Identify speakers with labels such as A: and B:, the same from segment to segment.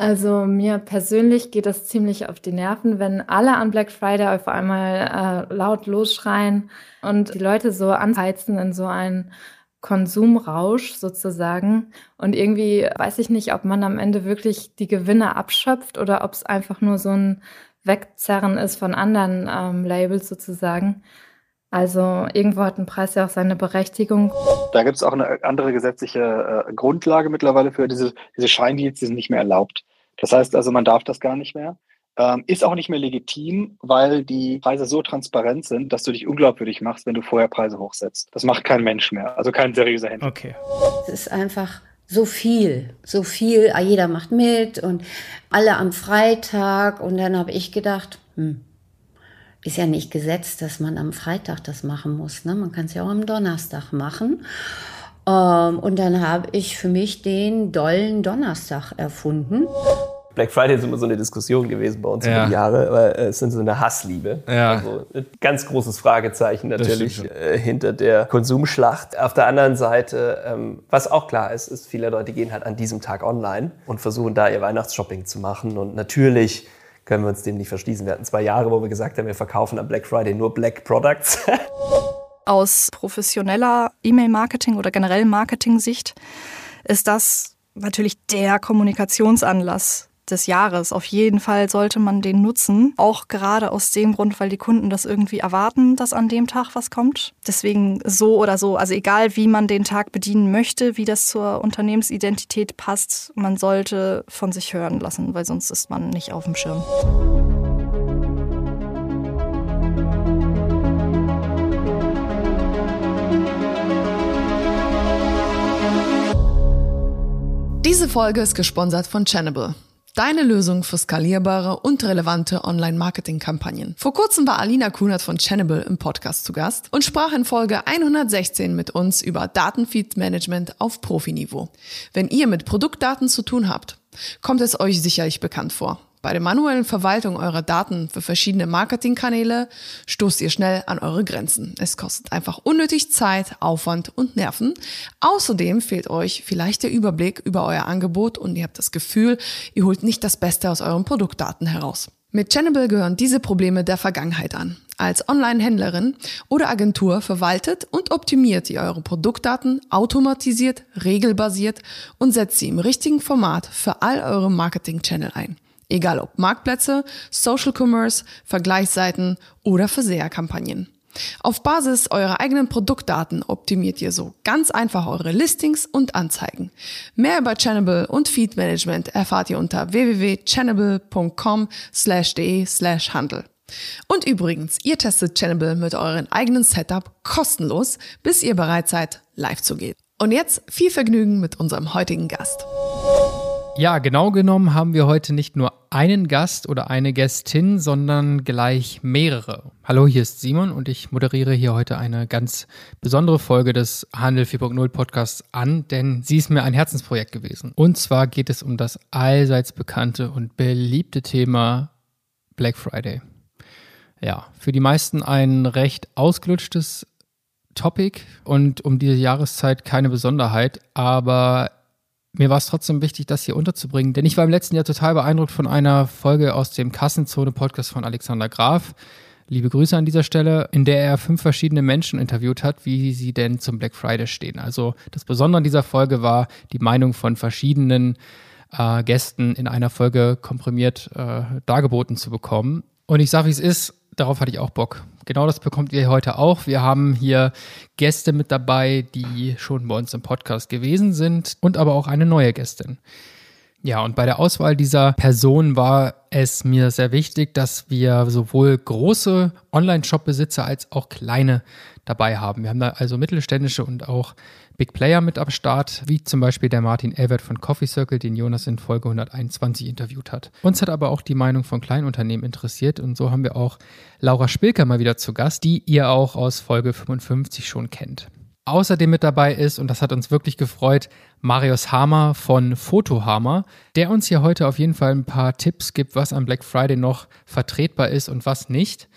A: Also mir persönlich geht das ziemlich auf die Nerven, wenn alle an Black Friday auf einmal äh, laut losschreien und die Leute so anheizen in so einen Konsumrausch sozusagen. Und irgendwie weiß ich nicht, ob man am Ende wirklich die Gewinne abschöpft oder ob es einfach nur so ein Wegzerren ist von anderen ähm, Labels sozusagen. Also irgendwo hat ein Preis ja auch seine Berechtigung.
B: Da gibt es auch eine andere gesetzliche äh, Grundlage mittlerweile für diese, diese Scheindeals, die sind nicht mehr erlaubt. Das heißt also, man darf das gar nicht mehr. Ähm, ist auch nicht mehr legitim, weil die Preise so transparent sind, dass du dich unglaubwürdig machst, wenn du vorher Preise hochsetzt. Das macht kein Mensch mehr, also kein seriöser Händler.
C: Okay.
D: Es ist einfach so viel, so viel, jeder macht mit und alle am Freitag. Und dann habe ich gedacht, hm, ist ja nicht gesetzt, dass man am Freitag das machen muss. Ne? Man kann es ja auch am Donnerstag machen. Ähm, und dann habe ich für mich den dollen Donnerstag erfunden.
E: Black Friday ist immer so eine Diskussion gewesen bei uns ja. über die Jahre, aber es sind so eine Hassliebe. Ja. Also ein ganz großes Fragezeichen natürlich äh, hinter der Konsumschlacht. Auf der anderen Seite, ähm, was auch klar ist, ist, viele Leute gehen halt an diesem Tag online und versuchen da ihr Weihnachtsshopping zu machen. Und natürlich können wir uns dem nicht verschließen. Wir hatten zwei Jahre, wo wir gesagt haben, wir verkaufen am Black Friday nur Black Products.
F: Aus professioneller E-Mail-Marketing oder generell Marketing-Sicht ist das natürlich der Kommunikationsanlass des Jahres. Auf jeden Fall sollte man den nutzen. Auch gerade aus dem Grund, weil die Kunden das irgendwie erwarten, dass an dem Tag was kommt. Deswegen so oder so, also egal wie man den Tag bedienen möchte, wie das zur Unternehmensidentität passt, man sollte von sich hören lassen, weil sonst ist man nicht auf dem Schirm.
G: Diese Folge ist gesponsert von Channable. Deine Lösung für skalierbare und relevante Online-Marketing-Kampagnen. Vor kurzem war Alina Kunert von Channable im Podcast zu Gast und sprach in Folge 116 mit uns über Datenfeed-Management auf Profiniveau. Wenn ihr mit Produktdaten zu tun habt, kommt es euch sicherlich bekannt vor. Bei der manuellen Verwaltung eurer Daten für verschiedene Marketingkanäle stoßt ihr schnell an eure Grenzen. Es kostet einfach unnötig Zeit, Aufwand und Nerven. Außerdem fehlt euch vielleicht der Überblick über euer Angebot und ihr habt das Gefühl, ihr holt nicht das Beste aus euren Produktdaten heraus. Mit Channable gehören diese Probleme der Vergangenheit an. Als Online-Händlerin oder Agentur verwaltet und optimiert ihr eure Produktdaten automatisiert, regelbasiert und setzt sie im richtigen Format für all eure Marketing-Channel ein. Egal ob Marktplätze, Social Commerce, Vergleichsseiten oder Verseherkampagnen. Auf Basis eurer eigenen Produktdaten optimiert ihr so ganz einfach eure Listings und Anzeigen. Mehr über Channable und Feed Management erfahrt ihr unter www.channable.com/de/handel. Und übrigens, ihr testet Channable mit eurem eigenen Setup kostenlos, bis ihr bereit seid, live zu gehen. Und jetzt viel Vergnügen mit unserem heutigen Gast.
C: Ja, genau genommen haben wir heute nicht nur einen Gast oder eine Gästin, sondern gleich mehrere. Hallo, hier ist Simon und ich moderiere hier heute eine ganz besondere Folge des Handel 4.0 Podcasts an, denn sie ist mir ein Herzensprojekt gewesen. Und zwar geht es um das allseits bekannte und beliebte Thema Black Friday. Ja, für die meisten ein recht ausgelutschtes Topic und um diese Jahreszeit keine Besonderheit, aber mir war es trotzdem wichtig, das hier unterzubringen, denn ich war im letzten Jahr total beeindruckt von einer Folge aus dem Kassenzone-Podcast von Alexander Graf. Liebe Grüße an dieser Stelle, in der er fünf verschiedene Menschen interviewt hat, wie sie denn zum Black Friday stehen. Also das Besondere an dieser Folge war die Meinung von verschiedenen äh, Gästen in einer Folge komprimiert äh, dargeboten zu bekommen. Und ich sage, wie es ist, darauf hatte ich auch Bock. Genau das bekommt ihr heute auch. Wir haben hier Gäste mit dabei, die schon bei uns im Podcast gewesen sind und aber auch eine neue Gästin. Ja, und bei der Auswahl dieser Person war es mir sehr wichtig, dass wir sowohl große Online-Shop-Besitzer als auch kleine dabei haben. Wir haben da also mittelständische und auch Big Player mit am Start, wie zum Beispiel der Martin Elbert von Coffee Circle, den Jonas in Folge 121 interviewt hat. Uns hat aber auch die Meinung von Kleinunternehmen interessiert und so haben wir auch Laura Spilker mal wieder zu Gast, die ihr auch aus Folge 55 schon kennt. Außerdem mit dabei ist, und das hat uns wirklich gefreut, Marius Hamer von Fotohammer, der uns hier heute auf jeden Fall ein paar Tipps gibt, was am Black Friday noch vertretbar ist und was nicht.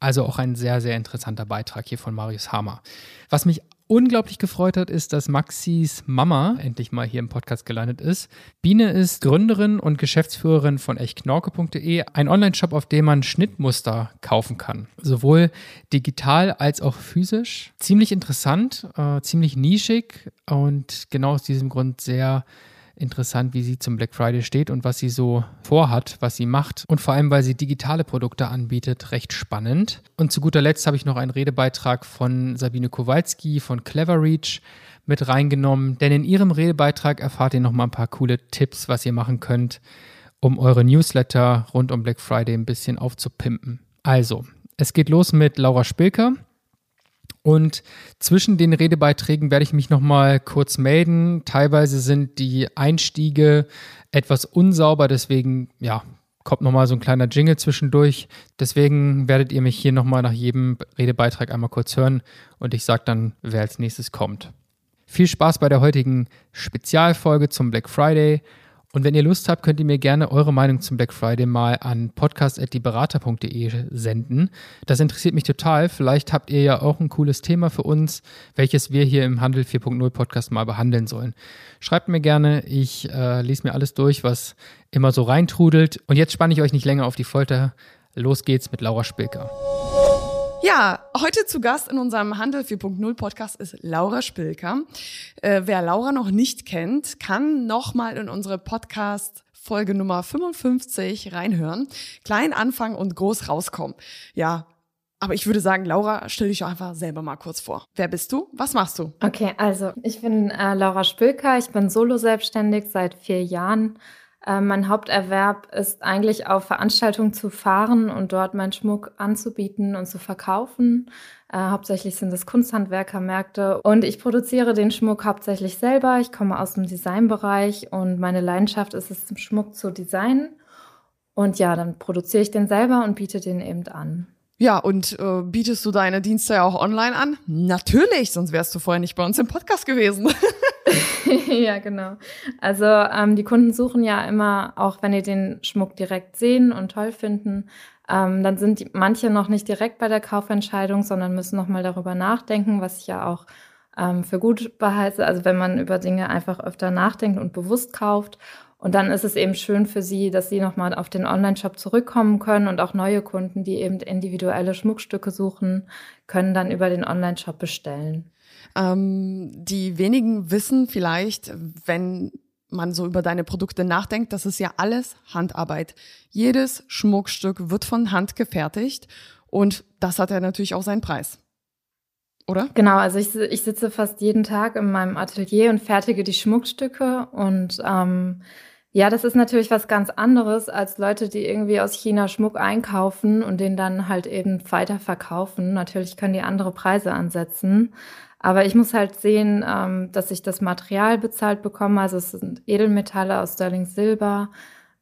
C: Also auch ein sehr, sehr interessanter Beitrag hier von Marius Hamer. Was mich unglaublich gefreut hat, ist, dass Maxis Mama endlich mal hier im Podcast gelandet ist. Biene ist Gründerin und Geschäftsführerin von echtknorke.de, ein Online-Shop, auf dem man Schnittmuster kaufen kann. Sowohl digital als auch physisch. Ziemlich interessant, äh, ziemlich nischig und genau aus diesem Grund sehr interessant, wie sie zum Black Friday steht und was sie so vorhat, was sie macht. Und vor allem, weil sie digitale Produkte anbietet, recht spannend. Und zu guter Letzt habe ich noch einen Redebeitrag von Sabine Kowalski von Cleverreach mit reingenommen. Denn in ihrem Redebeitrag erfahrt ihr nochmal ein paar coole Tipps, was ihr machen könnt, um eure Newsletter rund um Black Friday ein bisschen aufzupimpen. Also, es geht los mit Laura Spilker. Und zwischen den Redebeiträgen werde ich mich nochmal kurz melden. Teilweise sind die Einstiege etwas unsauber, deswegen, ja, kommt nochmal so ein kleiner Jingle zwischendurch. Deswegen werdet ihr mich hier nochmal nach jedem Redebeitrag einmal kurz hören und ich sage dann, wer als nächstes kommt. Viel Spaß bei der heutigen Spezialfolge zum Black Friday. Und wenn ihr Lust habt, könnt ihr mir gerne eure Meinung zum Black Friday mal an podcast.dieberater.de senden. Das interessiert mich total. Vielleicht habt ihr ja auch ein cooles Thema für uns, welches wir hier im Handel 4.0 Podcast mal behandeln sollen. Schreibt mir gerne. Ich äh, lese mir alles durch, was immer so reintrudelt. Und jetzt spanne ich euch nicht länger auf die Folter. Los geht's mit Laura Spilker.
G: Ja, heute zu Gast in unserem Handel 4.0 Podcast ist Laura Spilker. Äh, wer Laura noch nicht kennt, kann nochmal in unsere Podcast Folge Nummer 55 reinhören. Klein anfangen und groß rauskommen. Ja, aber ich würde sagen, Laura, stell dich einfach selber mal kurz vor. Wer bist du? Was machst du?
A: Okay, also ich bin äh, Laura Spilker. Ich bin solo selbstständig seit vier Jahren äh, mein Haupterwerb ist eigentlich auf Veranstaltungen zu fahren und dort meinen Schmuck anzubieten und zu verkaufen. Äh, hauptsächlich sind es Kunsthandwerkermärkte und ich produziere den Schmuck hauptsächlich selber. Ich komme aus dem Designbereich und meine Leidenschaft ist es, Schmuck zu designen. Und ja, dann produziere ich den selber und biete den eben an.
G: Ja, und äh, bietest du deine Dienste ja auch online an? Natürlich, sonst wärst du vorher nicht bei uns im Podcast gewesen.
A: ja, genau. Also ähm, die Kunden suchen ja immer, auch wenn die den Schmuck direkt sehen und toll finden, ähm, dann sind die, manche noch nicht direkt bei der Kaufentscheidung, sondern müssen nochmal darüber nachdenken, was ich ja auch ähm, für gut behalte. Also wenn man über Dinge einfach öfter nachdenkt und bewusst kauft und dann ist es eben schön für sie, dass sie nochmal auf den Online-Shop zurückkommen können und auch neue Kunden, die eben individuelle Schmuckstücke suchen, können dann über den Online-Shop bestellen.
G: Ähm, die wenigen wissen vielleicht, wenn man so über deine Produkte nachdenkt, das ist ja alles Handarbeit. Jedes Schmuckstück wird von Hand gefertigt und das hat ja natürlich auch seinen Preis oder?
A: Genau, also ich, ich sitze fast jeden Tag in meinem Atelier und fertige die Schmuckstücke und ähm, ja, das ist natürlich was ganz anderes als Leute, die irgendwie aus China Schmuck einkaufen und den dann halt eben weiter verkaufen. Natürlich können die andere Preise ansetzen. Aber ich muss halt sehen, ähm, dass ich das Material bezahlt bekomme. Also es sind Edelmetalle aus Sterling Silber.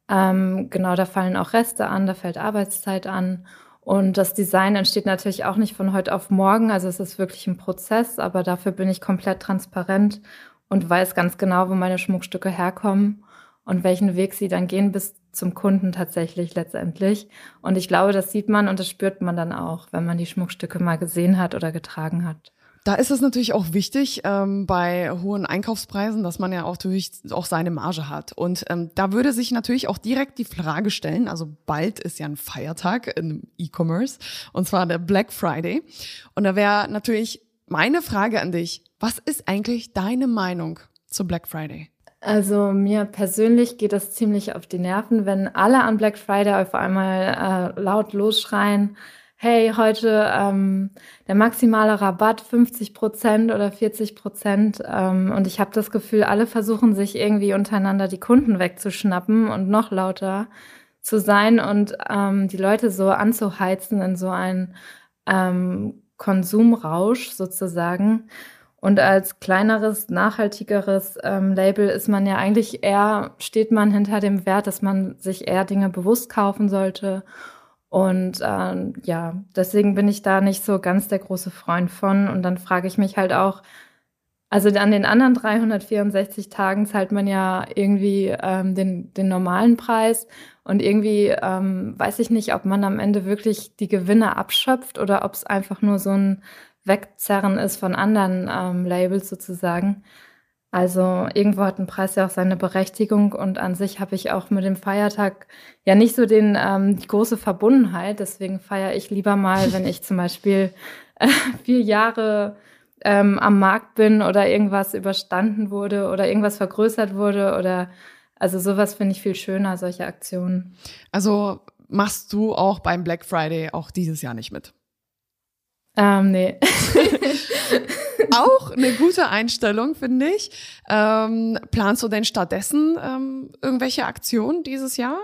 A: Ähm, genau, da fallen auch Reste an, da fällt Arbeitszeit an. Und das Design entsteht natürlich auch nicht von heute auf morgen. Also es ist wirklich ein Prozess, aber dafür bin ich komplett transparent und weiß ganz genau, wo meine Schmuckstücke herkommen und welchen Weg sie dann gehen bis zum Kunden tatsächlich letztendlich. Und ich glaube, das sieht man und das spürt man dann auch, wenn man die Schmuckstücke mal gesehen hat oder getragen hat.
G: Da ist es natürlich auch wichtig ähm, bei hohen Einkaufspreisen, dass man ja auch natürlich auch seine Marge hat. Und ähm, da würde sich natürlich auch direkt die Frage stellen, also bald ist ja ein Feiertag im E-Commerce, und zwar der Black Friday. Und da wäre natürlich meine Frage an dich, was ist eigentlich deine Meinung zu Black Friday?
A: Also mir persönlich geht das ziemlich auf die Nerven, wenn alle an Black Friday auf einmal äh, laut losschreien, hey, heute ähm, der maximale Rabatt 50 Prozent oder 40 Prozent. Ähm, und ich habe das Gefühl, alle versuchen sich irgendwie untereinander die Kunden wegzuschnappen und noch lauter zu sein und ähm, die Leute so anzuheizen in so einen ähm, Konsumrausch sozusagen. Und als kleineres, nachhaltigeres ähm, Label ist man ja eigentlich eher, steht man hinter dem Wert, dass man sich eher Dinge bewusst kaufen sollte. Und ähm, ja, deswegen bin ich da nicht so ganz der große Freund von. Und dann frage ich mich halt auch, also an den anderen 364 Tagen zahlt man ja irgendwie ähm, den, den normalen Preis. Und irgendwie ähm, weiß ich nicht, ob man am Ende wirklich die Gewinne abschöpft oder ob es einfach nur so ein wegzerren ist von anderen ähm, Labels sozusagen. Also irgendwo hat ein Preis ja auch seine Berechtigung und an sich habe ich auch mit dem Feiertag ja nicht so den ähm, die große Verbundenheit. Deswegen feiere ich lieber mal, wenn ich zum Beispiel äh, vier Jahre ähm, am Markt bin oder irgendwas überstanden wurde oder irgendwas vergrößert wurde oder also sowas finde ich viel schöner, solche Aktionen.
G: Also machst du auch beim Black Friday auch dieses Jahr nicht mit?
A: Ähm, nee.
G: auch eine gute Einstellung, finde ich. Ähm, planst du denn stattdessen ähm, irgendwelche Aktionen dieses Jahr?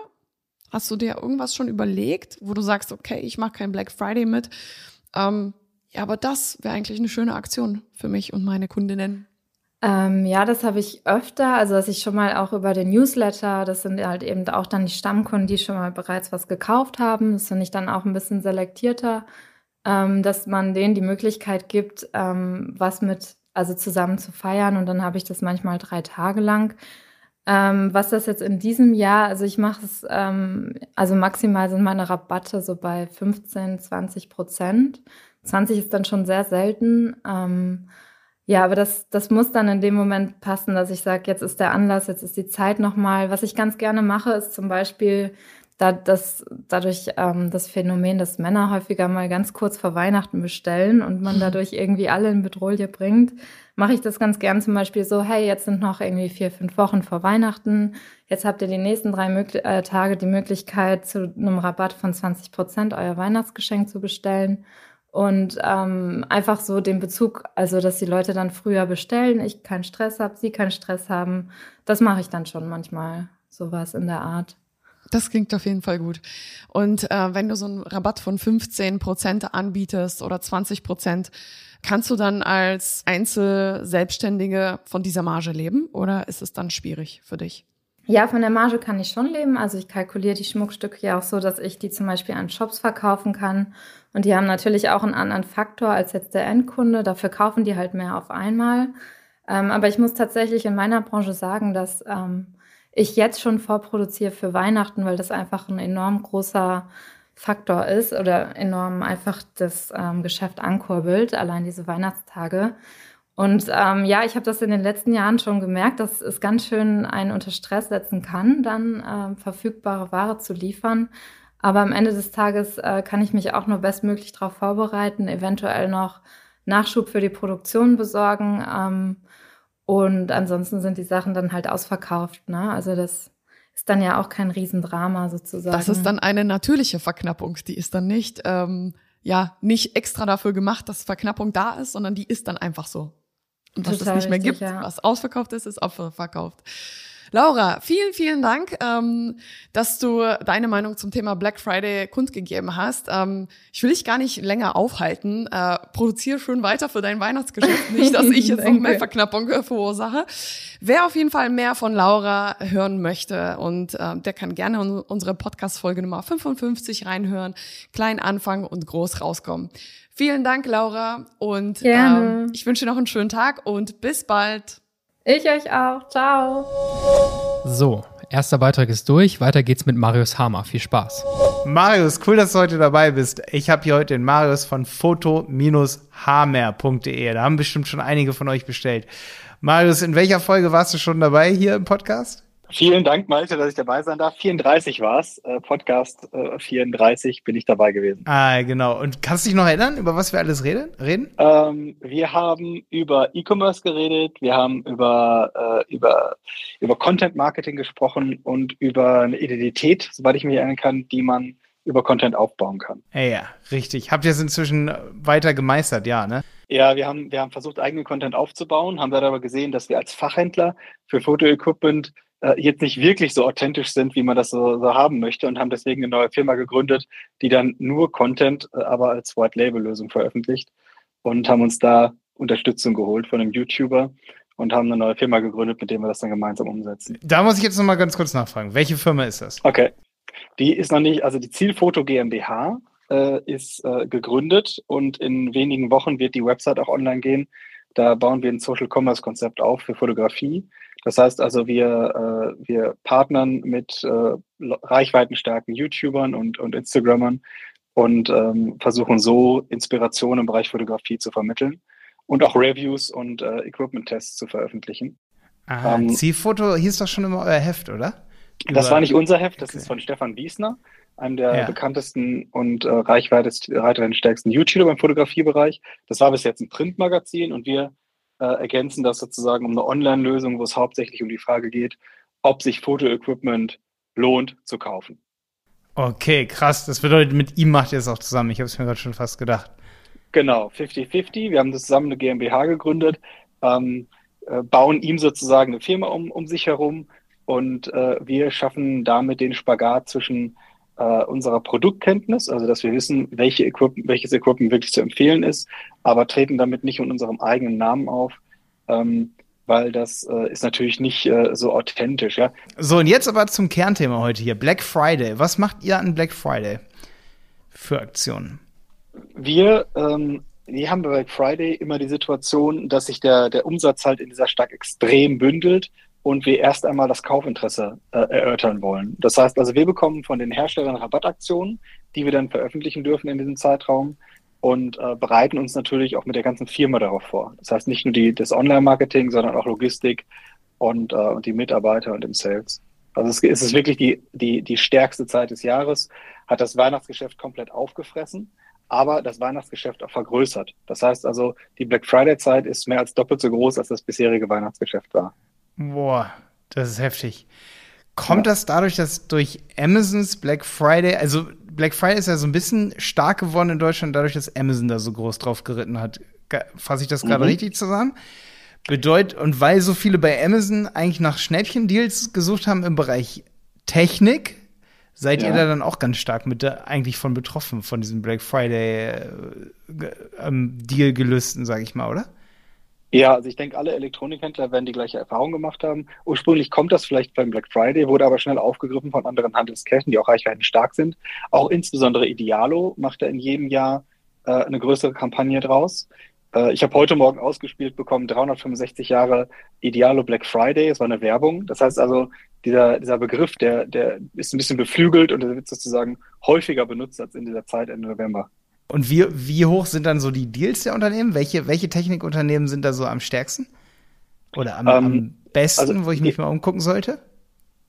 G: Hast du dir irgendwas schon überlegt, wo du sagst, okay, ich mache kein Black Friday mit? Ähm, ja, aber das wäre eigentlich eine schöne Aktion für mich und meine Kundinnen.
A: Ähm, ja, das habe ich öfter. Also, dass ich schon mal auch über den Newsletter, das sind halt eben auch dann die Stammkunden, die schon mal bereits was gekauft haben. Das finde ich dann auch ein bisschen selektierter, ähm, dass man denen die Möglichkeit gibt, ähm, was mit, also zusammen zu feiern. Und dann habe ich das manchmal drei Tage lang. Ähm, was das jetzt in diesem Jahr, also ich mache es, ähm, also maximal sind meine Rabatte so bei 15, 20 Prozent. 20 ist dann schon sehr selten. Ähm, ja, aber das, das muss dann in dem Moment passen, dass ich sage, jetzt ist der Anlass, jetzt ist die Zeit nochmal. Was ich ganz gerne mache, ist zum Beispiel da, das, dadurch ähm, das Phänomen, dass Männer häufiger mal ganz kurz vor Weihnachten bestellen und man dadurch irgendwie alle in Bedrohung bringt, mache ich das ganz gern zum Beispiel so, hey, jetzt sind noch irgendwie vier, fünf Wochen vor Weihnachten, jetzt habt ihr die nächsten drei Möglich äh, Tage die Möglichkeit, zu einem Rabatt von 20 Prozent euer Weihnachtsgeschenk zu bestellen. Und ähm, einfach so den Bezug, also dass die Leute dann früher bestellen, ich keinen Stress habe, sie keinen Stress haben, das mache ich dann schon manchmal, sowas in der Art.
G: Das klingt auf jeden Fall gut. Und äh, wenn du so einen Rabatt von 15 Prozent anbietest oder 20 Prozent, kannst du dann als Einzelselbstständige von dieser Marge leben oder ist es dann schwierig für dich?
A: Ja, von der Marge kann ich schon leben. Also ich kalkuliere die Schmuckstücke ja auch so, dass ich die zum Beispiel an Shops verkaufen kann. Und die haben natürlich auch einen anderen Faktor als jetzt der Endkunde. Dafür kaufen die halt mehr auf einmal. Ähm, aber ich muss tatsächlich in meiner Branche sagen, dass ähm, ich jetzt schon vorproduziere für Weihnachten, weil das einfach ein enorm großer Faktor ist oder enorm einfach das ähm, Geschäft ankurbelt, allein diese Weihnachtstage. Und ähm, ja, ich habe das in den letzten Jahren schon gemerkt, dass es ganz schön einen unter Stress setzen kann, dann ähm, verfügbare Ware zu liefern. Aber am Ende des Tages äh, kann ich mich auch nur bestmöglich darauf vorbereiten, eventuell noch Nachschub für die Produktion besorgen. Ähm, und ansonsten sind die Sachen dann halt ausverkauft. Ne? Also das ist dann ja auch kein Riesendrama sozusagen.
G: Das ist dann eine natürliche Verknappung. Die ist dann nicht, ähm, ja, nicht extra dafür gemacht, dass Verknappung da ist, sondern die ist dann einfach so. Und was Total es nicht mehr richtig, gibt, ja. was ausverkauft ist, ist auch verkauft. Laura, vielen, vielen Dank, ähm, dass du deine Meinung zum Thema Black Friday kundgegeben hast. Ähm, ich will dich gar nicht länger aufhalten. Äh, produziere schön weiter für dein Weihnachtsgeschäft, nicht, dass ich jetzt noch mehr Verknappung verursache. Wer auf jeden Fall mehr von Laura hören möchte und äh, der kann gerne in unsere Podcast-Folge Nummer 55 reinhören. Klein anfangen und groß rauskommen. Vielen Dank, Laura. Und ähm, ich wünsche dir noch einen schönen Tag und bis bald.
A: Ich euch auch. Ciao.
C: So, erster Beitrag ist durch. Weiter geht's mit Marius Hammer. Viel Spaß.
H: Marius, cool, dass du heute dabei bist. Ich habe hier heute den Marius von foto-hamer.de. Da haben bestimmt schon einige von euch bestellt. Marius, in welcher Folge warst du schon dabei hier im Podcast?
B: Vielen Dank, Malte, dass ich dabei sein darf. 34 war es. Äh, Podcast äh, 34 bin ich dabei gewesen.
H: Ah, genau. Und kannst du dich noch erinnern, über was wir alles reden? reden?
B: Ähm, wir haben über E-Commerce geredet, wir haben über, äh, über, über Content Marketing gesprochen und über eine Identität, soweit ich mich erinnern kann, die man über Content aufbauen kann.
H: Ja, ja, richtig. Habt ihr es inzwischen weiter gemeistert, ja, ne?
B: Ja, wir haben, wir haben versucht, eigenen Content aufzubauen, haben darüber gesehen, dass wir als Fachhändler für Fotoequipment äh, jetzt nicht wirklich so authentisch sind, wie man das so, so, haben möchte und haben deswegen eine neue Firma gegründet, die dann nur Content, äh, aber als White-Label-Lösung veröffentlicht und haben uns da Unterstützung geholt von einem YouTuber und haben eine neue Firma gegründet, mit dem wir das dann gemeinsam umsetzen.
H: Da muss ich jetzt noch mal ganz kurz nachfragen. Welche Firma ist das?
B: Okay. Die ist noch nicht, also die Zielfoto GmbH äh, ist äh, gegründet und in wenigen Wochen wird die Website auch online gehen. Da bauen wir ein Social Commerce Konzept auf für Fotografie das heißt also, wir, äh, wir partnern mit äh, reichweitenstarken YouTubern und, und Instagrammern und ähm, versuchen so Inspiration im Bereich Fotografie zu vermitteln und auch Reviews und äh, Equipment-Tests zu veröffentlichen.
H: Ah, ähm, Zielfoto hieß doch schon immer euer Heft, oder?
B: Das war nicht unser Heft, das okay. ist von Stefan Wiesner, einem der ja. bekanntesten und äh, reichweitestärksten YouTuber im Fotografiebereich. Das war bis jetzt ein Printmagazin und wir äh, ergänzen das sozusagen um eine Online-Lösung, wo es hauptsächlich um die Frage geht, ob sich Fotoequipment lohnt zu kaufen.
H: Okay, krass. Das bedeutet, mit ihm macht ihr es auch zusammen. Ich habe es mir gerade schon fast gedacht.
B: Genau, 50-50. Wir haben das zusammen eine GmbH gegründet, ähm, äh, bauen ihm sozusagen eine Firma um, um sich herum und äh, wir schaffen damit den Spagat zwischen äh, unserer Produktkenntnis, also dass wir wissen, welche Equipment, welches Equipment wirklich zu empfehlen ist, aber treten damit nicht in unserem eigenen Namen auf, ähm, weil das äh, ist natürlich nicht äh, so authentisch. Ja?
H: So, und jetzt aber zum Kernthema heute hier, Black Friday. Was macht ihr an Black Friday für Aktionen?
B: Wir, ähm, wir haben bei Black Friday immer die Situation, dass sich der, der Umsatz halt in dieser Stadt extrem bündelt und wir erst einmal das Kaufinteresse äh, erörtern wollen. Das heißt also, wir bekommen von den Herstellern Rabattaktionen, die wir dann veröffentlichen dürfen in diesem Zeitraum und äh, bereiten uns natürlich auch mit der ganzen Firma darauf vor. Das heißt nicht nur die, das Online-Marketing, sondern auch Logistik und, äh, und die Mitarbeiter und im Sales. Also es, ist wirklich die, die, die stärkste Zeit des Jahres, hat das Weihnachtsgeschäft komplett aufgefressen, aber das Weihnachtsgeschäft auch vergrößert. Das heißt also, die Black Friday-Zeit ist mehr als doppelt so groß, als das bisherige Weihnachtsgeschäft war.
H: Boah, das ist heftig. Kommt ja. das dadurch, dass durch Amazons Black Friday, also Black Friday ist ja so ein bisschen stark geworden in Deutschland, dadurch, dass Amazon da so groß drauf geritten hat. Fasse ich das gerade mhm. richtig zusammen? Bedeutet, und weil so viele bei Amazon eigentlich nach Schnäppchen-Deals gesucht haben im Bereich Technik, seid ja. ihr da dann auch ganz stark mit da eigentlich von betroffen, von diesem Black Friday äh, ähm, Deal-Gelüsten, sag ich mal, oder?
B: Ja, also ich denke, alle Elektronikhändler werden die gleiche Erfahrung gemacht haben. Ursprünglich kommt das vielleicht beim Black Friday, wurde aber schnell aufgegriffen von anderen Handelsketten, die auch reichweitenstark sind. Auch insbesondere Idealo macht da in jedem Jahr äh, eine größere Kampagne draus. Äh, ich habe heute Morgen ausgespielt bekommen, 365 Jahre Idealo Black Friday. Es war eine Werbung. Das heißt also, dieser, dieser Begriff, der, der ist ein bisschen beflügelt und der wird sozusagen häufiger benutzt als in dieser Zeit Ende November.
H: Und wie, wie hoch sind dann so die Deals der Unternehmen? Welche, welche Technikunternehmen sind da so am stärksten? Oder am, ähm, am besten, also, wo ich mich mal umgucken sollte?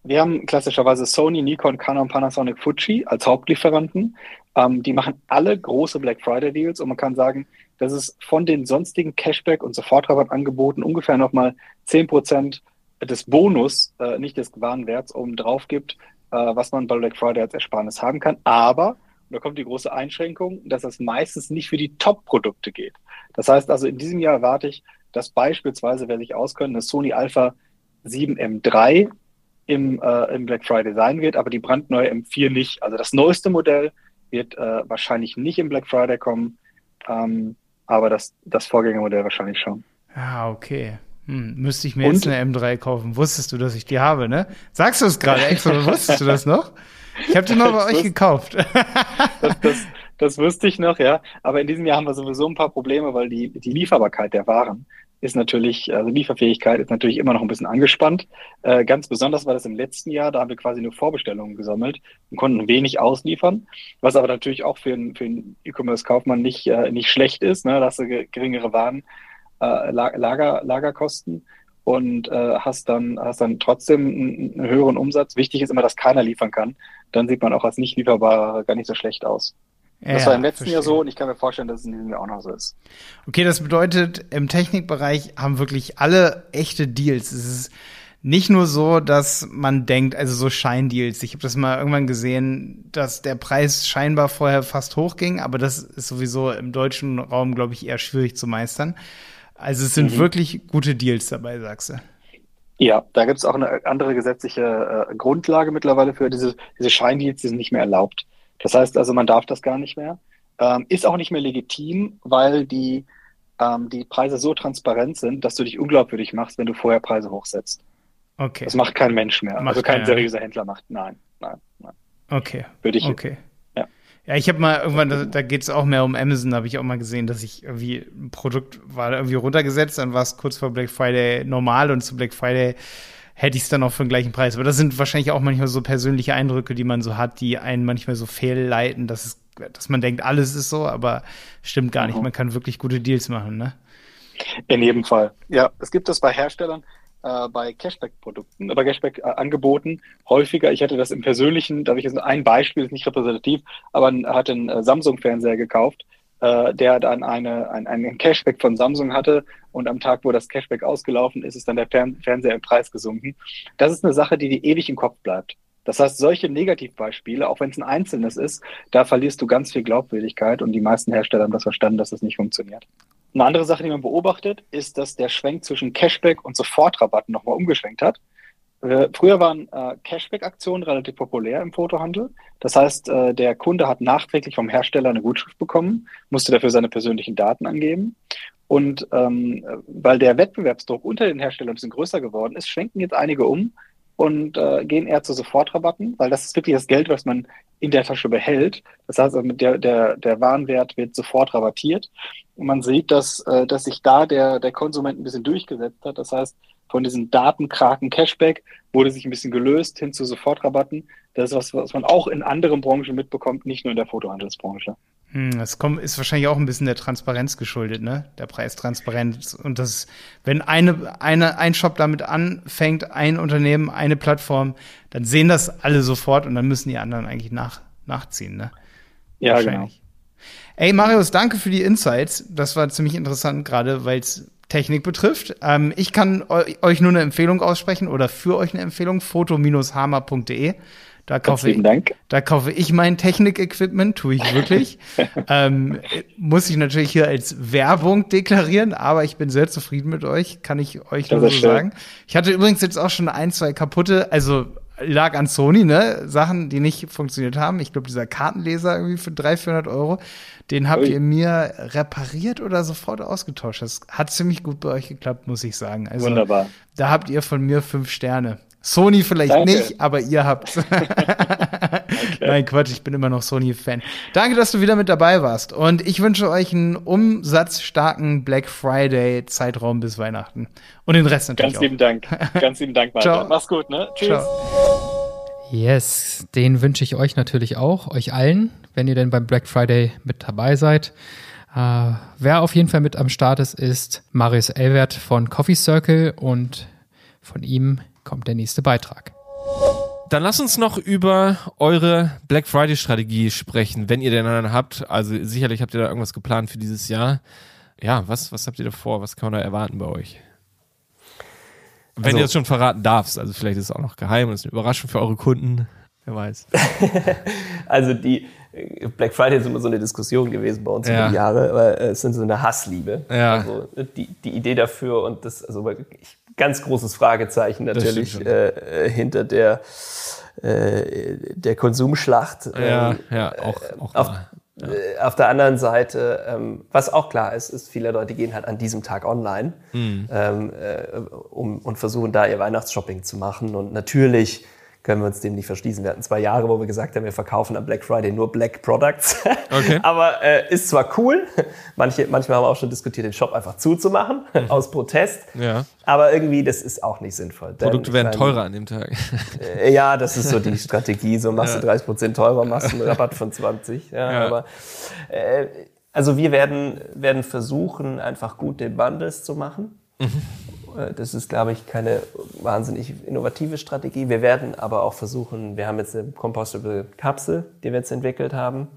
B: Wir haben klassischerweise Sony, Nikon, Canon, Panasonic, Fuji als Hauptlieferanten. Ähm, die machen alle große Black Friday Deals und man kann sagen, dass es von den sonstigen Cashback- und Sofortrabattangeboten ungefähr nochmal 10% des Bonus, äh, nicht des Warenwerts, oben drauf gibt, äh, was man bei Black Friday als Ersparnis haben kann. Aber und da kommt die große Einschränkung, dass das meistens nicht für die Top-Produkte geht. Das heißt also, in diesem Jahr erwarte ich, dass beispielsweise, wer sich auskennt, eine Sony Alpha 7M3 im, äh, im Black Friday sein wird, aber die brandneue M4 nicht. Also das neueste Modell wird äh, wahrscheinlich nicht im Black Friday kommen, ähm, aber das, das Vorgängermodell wahrscheinlich schon.
H: Ah, okay. Hm, müsste ich mir Und? jetzt eine M3 kaufen. Wusstest du, dass ich die habe, ne? Sagst du es gerade extra, wusstest du das noch? Ich habe die mal bei euch gekauft.
B: das, das, das wusste ich noch, ja. Aber in diesem Jahr haben wir sowieso ein paar Probleme, weil die, die Lieferbarkeit der Waren ist natürlich, also Lieferfähigkeit ist natürlich immer noch ein bisschen angespannt. Äh, ganz besonders war das im letzten Jahr, da haben wir quasi nur Vorbestellungen gesammelt und konnten wenig ausliefern, was aber natürlich auch für einen für einen E-Commerce-Kaufmann nicht, äh, nicht schlecht ist. Ne? Da hast du geringere Waren, äh, Lager, Lagerkosten und äh, hast dann hast dann trotzdem einen, einen höheren Umsatz. Wichtig ist immer, dass keiner liefern kann. Dann sieht man auch als nicht lieferbarer gar nicht so schlecht aus. Ja, das war im letzten verstehe. Jahr so und ich kann mir vorstellen, dass es in diesem Jahr auch noch so ist.
H: Okay, das bedeutet, im Technikbereich haben wirklich alle echte Deals. Es ist nicht nur so, dass man denkt, also so Scheindeals. Ich habe das mal irgendwann gesehen, dass der Preis scheinbar vorher fast hochging, aber das ist sowieso im deutschen Raum, glaube ich, eher schwierig zu meistern. Also es sind mhm. wirklich gute Deals dabei, sagst du.
B: Ja, da gibt es auch eine andere gesetzliche äh, Grundlage mittlerweile für diese, diese Scheindeals, die sind nicht mehr erlaubt. Das heißt also, man darf das gar nicht mehr. Ähm, ist auch nicht mehr legitim, weil die, ähm, die Preise so transparent sind, dass du dich unglaubwürdig machst, wenn du vorher Preise hochsetzt. Okay. Das macht kein Mensch mehr. Macht also kein seriöser Händler macht. Nein, nein, nein.
H: Okay.
B: Würde ich,
H: okay. Ja, ich habe mal irgendwann, da, da geht es auch mehr um Amazon, habe ich auch mal gesehen, dass ich irgendwie ein Produkt war irgendwie runtergesetzt, dann war es kurz vor Black Friday normal und zu Black Friday hätte ich es dann auch für den gleichen Preis. Aber das sind wahrscheinlich auch manchmal so persönliche Eindrücke, die man so hat, die einen manchmal so fehlleiten, dass es dass man denkt, alles ist so, aber stimmt gar nicht. Mhm. Man kann wirklich gute Deals machen, ne?
B: In jedem Fall. Ja, es gibt das bei Herstellern, äh, bei Cashback-Produkten, bei Cashback-Angeboten häufiger. Ich hatte das im Persönlichen, da habe ich jetzt ein Beispiel, ist nicht repräsentativ, aber hat einen äh, Samsung-Fernseher gekauft, äh, der dann eine, ein, einen Cashback von Samsung hatte und am Tag, wo das Cashback ausgelaufen ist, ist dann der Fern Fernseher im Preis gesunken. Das ist eine Sache, die dir ewig im Kopf bleibt. Das heißt, solche Negativbeispiele, auch wenn es ein einzelnes ist, da verlierst du ganz viel Glaubwürdigkeit und die meisten Hersteller haben das verstanden, dass das nicht funktioniert. Eine andere Sache, die man beobachtet, ist, dass der Schwenk zwischen Cashback und Sofortrabatten nochmal umgeschwenkt hat. Äh, früher waren äh, Cashback-Aktionen relativ populär im Fotohandel. Das heißt, äh, der Kunde hat nachträglich vom Hersteller eine Gutschrift bekommen, musste dafür seine persönlichen Daten angeben. Und ähm, weil der Wettbewerbsdruck unter den Herstellern ein bisschen größer geworden ist, schwenken jetzt einige um und äh, gehen eher zu Sofortrabatten, weil das ist wirklich das Geld, was man in der Tasche behält. Das heißt, also der, der, der Warenwert wird sofort rabattiert. Und man sieht, dass, äh, dass sich da der, der Konsument ein bisschen durchgesetzt hat. Das heißt, von diesen Datenkraken Cashback wurde sich ein bisschen gelöst hin zu Sofortrabatten. Das ist was, was man auch in anderen Branchen mitbekommt, nicht nur in der Fotohandelsbranche.
H: Hm, das kommt, ist wahrscheinlich auch ein bisschen der Transparenz geschuldet, ne? Der Preistransparenz. Und das, wenn eine, eine, ein Shop damit anfängt, ein Unternehmen, eine Plattform, dann sehen das alle sofort und dann müssen die anderen eigentlich nach, nachziehen, ne?
B: Ja, genau.
H: Ey, Marius, danke für die Insights. Das war ziemlich interessant, gerade weil es Technik betrifft. Ähm, ich kann euch nur eine Empfehlung aussprechen oder für euch eine Empfehlung, foto-hammer.de. Da kaufe, ich, da kaufe ich mein Technik-Equipment, tue ich wirklich. ähm, muss ich natürlich hier als Werbung deklarieren, aber ich bin sehr zufrieden mit euch, kann ich euch nur so schön. sagen. Ich hatte übrigens jetzt auch schon ein, zwei kaputte, also lag an Sony, ne? Sachen, die nicht funktioniert haben. Ich glaube, dieser Kartenleser irgendwie für 300, 400 Euro, den habt Ui. ihr mir repariert oder sofort ausgetauscht. Das hat ziemlich gut bei euch geklappt, muss ich sagen. Also,
B: Wunderbar.
H: Da habt ihr von mir fünf Sterne. Sony vielleicht Danke. nicht, aber ihr habt's. okay. Nein, Quatsch, ich bin immer noch Sony-Fan. Danke, dass du wieder mit dabei warst. Und ich wünsche euch einen umsatzstarken Black Friday-Zeitraum bis Weihnachten. Und den Rest natürlich.
B: Ganz lieben Dank. Ganz lieben Dank, Martin. Mach's gut, ne? Tschüss. Ciao.
C: Yes, den wünsche ich euch natürlich auch, euch allen, wenn ihr denn beim Black Friday mit dabei seid. Uh, wer auf jeden Fall mit am Start ist, ist Marius Elwert von Coffee Circle und von ihm kommt der nächste Beitrag.
I: Dann lasst uns noch über eure Black Friday Strategie sprechen, wenn ihr denn einen habt. Also sicherlich habt ihr da irgendwas geplant für dieses Jahr. Ja, was, was habt ihr da vor? Was kann man da erwarten bei euch? Wenn also, ihr das schon verraten darfst, also vielleicht ist es auch noch geheim und ist eine Überraschung für eure Kunden. Wer weiß.
E: also die Black Friday ist immer so eine Diskussion gewesen bei uns ja. über die Jahre, aber es sind so eine Hassliebe. Ja. Also die, die Idee dafür und das, also ich ganz großes Fragezeichen natürlich äh, äh, hinter der, äh, der Konsumschlacht.
I: Ja, ähm, ja, auch, auch
E: auf, ja. Äh, auf der anderen Seite, ähm, was auch klar ist, ist, viele Leute gehen halt an diesem Tag online mhm. ähm, äh, um, und versuchen da ihr Weihnachtsshopping zu machen. Und natürlich können wir uns dem nicht verschließen. Wir hatten zwei Jahre, wo wir gesagt haben, wir verkaufen am Black Friday nur Black Products. Okay. Aber äh, ist zwar cool, manche, manchmal haben wir auch schon diskutiert, den Shop einfach zuzumachen, mhm. aus Protest. Ja. Aber irgendwie, das ist auch nicht sinnvoll.
I: Produkte werden teurer an dem Tag.
E: Äh, ja, das ist so die Strategie. So machst ja. du 30 Prozent teurer, machst einen Rabatt von 20. Ja, ja. Aber, äh, also wir werden, werden versuchen, einfach gute Bundles zu machen. Mhm. Äh, das ist, glaube ich, keine wahnsinnig innovative Strategie. Wir werden aber auch versuchen, wir haben jetzt eine Compostable Kapsel, die wir jetzt entwickelt haben.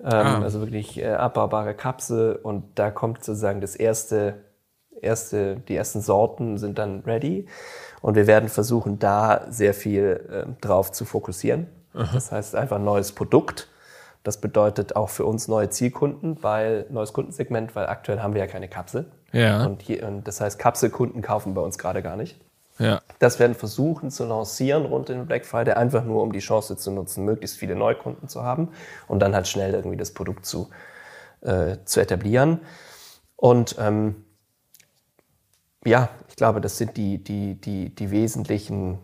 E: Ähm, ah. Also wirklich äh, abbaubare Kapsel und da kommt sozusagen das erste, erste, die ersten Sorten sind dann ready und wir werden versuchen, da sehr viel äh, drauf zu fokussieren. Aha. Das heißt einfach ein neues Produkt. Das bedeutet auch für uns neue Zielkunden, weil neues Kundensegment, weil aktuell haben wir ja keine Kapsel. Ja. Und, hier, und das heißt, Kapselkunden kaufen bei uns gerade gar nicht. Ja. Das werden versuchen zu lancieren rund den Black Friday, einfach nur um die Chance zu nutzen, möglichst viele Neukunden zu haben und dann halt schnell irgendwie das Produkt zu, äh, zu etablieren. Und ähm, ja, ich glaube, das sind die, die, die, die wesentlichen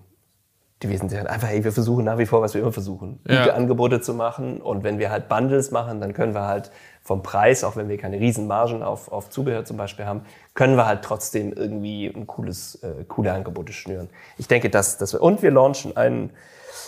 E: die wesentlichen einfach, hey, wir versuchen nach wie vor, was wir immer versuchen, gute ja. Angebote zu machen. Und wenn wir halt Bundles machen, dann können wir halt vom Preis, auch wenn wir keine Riesenmargen auf, auf Zubehör zum Beispiel haben, können wir halt trotzdem irgendwie ein cooles, äh, coole Angebote schnüren. Ich denke, dass, dass wir, und wir launchen einen,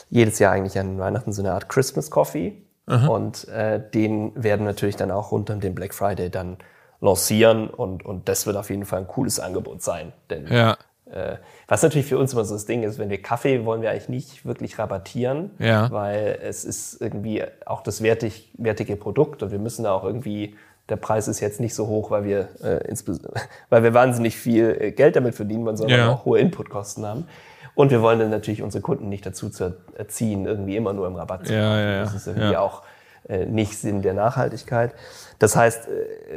E: jedes Jahr eigentlich an Weihnachten so eine Art Christmas Coffee. Aha. Und äh, den werden natürlich dann auch rund um den Black Friday dann lancieren und, und das wird auf jeden Fall ein cooles Angebot sein. Denn ja. Äh, was natürlich für uns immer so das Ding ist, wenn wir Kaffee wollen wir eigentlich nicht wirklich rabattieren, ja. weil es ist irgendwie auch das wertig, wertige Produkt und wir müssen da auch irgendwie der Preis ist jetzt nicht so hoch, weil wir, äh, weil wir wahnsinnig viel äh, Geld damit verdienen wollen, sondern ja. auch hohe Inputkosten haben. Und wir wollen dann natürlich unsere Kunden nicht dazu zu erziehen, irgendwie immer nur im Rabatt zu machen. Ja, ja, das ist irgendwie ja. auch nicht Sinn der Nachhaltigkeit. Das heißt, äh,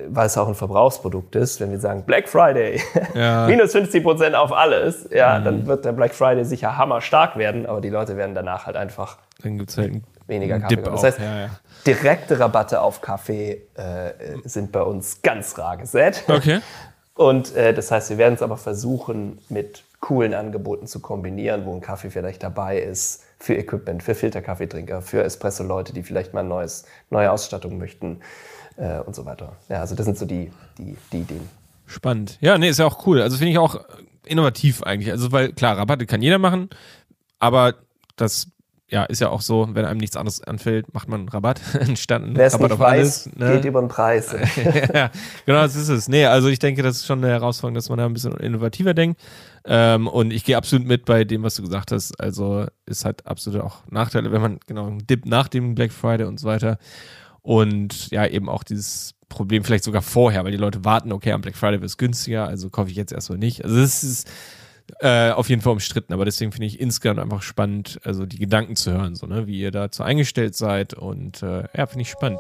E: weil es auch ein Verbrauchsprodukt ist, wenn wir sagen Black Friday, ja. minus 50 Prozent auf alles, ja, mhm. dann wird der Black Friday sicher hammerstark werden, aber die Leute werden danach halt einfach
I: dann gibt's halt
E: weniger Kaffee. Das heißt, ja, ja. direkte Rabatte auf Kaffee äh, sind bei uns ganz rar gesät.
I: Okay.
E: Und äh, das heißt, wir werden es aber versuchen, mit coolen Angeboten zu kombinieren, wo ein Kaffee vielleicht dabei ist für Equipment, für Filterkaffeetrinker, für Espresso-Leute, die vielleicht mal neues, neue Ausstattung möchten äh, und so weiter. Ja, also das sind so die, die, die Ideen.
I: Spannend. Ja, nee, ist ja auch cool. Also finde ich auch innovativ eigentlich. Also, weil klar, Rabatte kann jeder machen, aber das ja, ist ja auch so, wenn einem nichts anderes anfällt, macht man Rabatt anstatt
E: einen Rabatt nicht auf weiß, alles. Ne? Geht über den Preis.
I: ja, genau, das ist es. Nee, also ich denke, das ist schon eine Herausforderung, dass man da ein bisschen innovativer denkt. Ähm, und ich gehe absolut mit bei dem, was du gesagt hast. Also ist halt absolut auch Nachteile, wenn man genau einen Dip nach dem Black Friday und so weiter. Und ja, eben auch dieses Problem vielleicht sogar vorher, weil die Leute warten, okay, am Black Friday wird es günstiger, also kaufe ich jetzt erstmal nicht. Also das ist äh, auf jeden Fall umstritten, aber deswegen finde ich insgesamt einfach spannend, also die Gedanken zu hören, so, ne, wie ihr dazu eingestellt seid und äh, ja, finde ich spannend.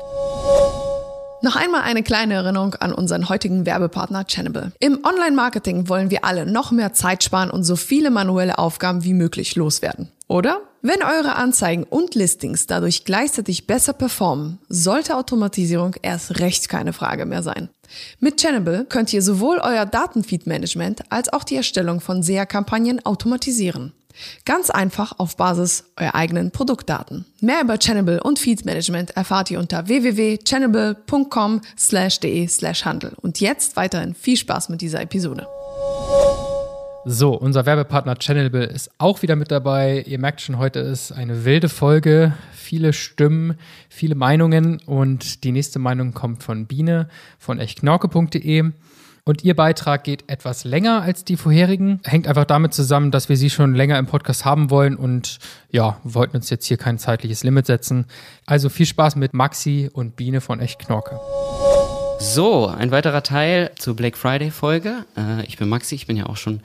G: Noch einmal eine kleine Erinnerung an unseren heutigen Werbepartner Channable. Im Online-Marketing wollen wir alle noch mehr Zeit sparen und so viele manuelle Aufgaben wie möglich loswerden. Oder? Wenn eure Anzeigen und Listings dadurch gleichzeitig besser performen, sollte Automatisierung erst recht keine Frage mehr sein. Mit Channable könnt ihr sowohl euer Datenfeed-Management als auch die Erstellung von SEA-Kampagnen automatisieren. Ganz einfach auf Basis eurer eigenen Produktdaten. Mehr über Channable und Feed Management erfahrt ihr unter www.channable.com slash de slash handel. Und jetzt weiterhin viel Spaß mit dieser Episode.
C: So, unser Werbepartner Channelable ist auch wieder mit dabei. Ihr merkt schon, heute ist eine wilde Folge, viele Stimmen, viele Meinungen und die nächste Meinung kommt von Biene von echtknorke.de. Und ihr Beitrag geht etwas länger als die vorherigen. Hängt einfach damit zusammen, dass wir sie schon länger im Podcast haben wollen und ja, wollten uns jetzt hier kein zeitliches Limit setzen. Also viel Spaß mit Maxi und Biene von Echt Knorke.
J: So, ein weiterer Teil zur Black Friday Folge. Äh, ich bin Maxi, ich bin ja auch schon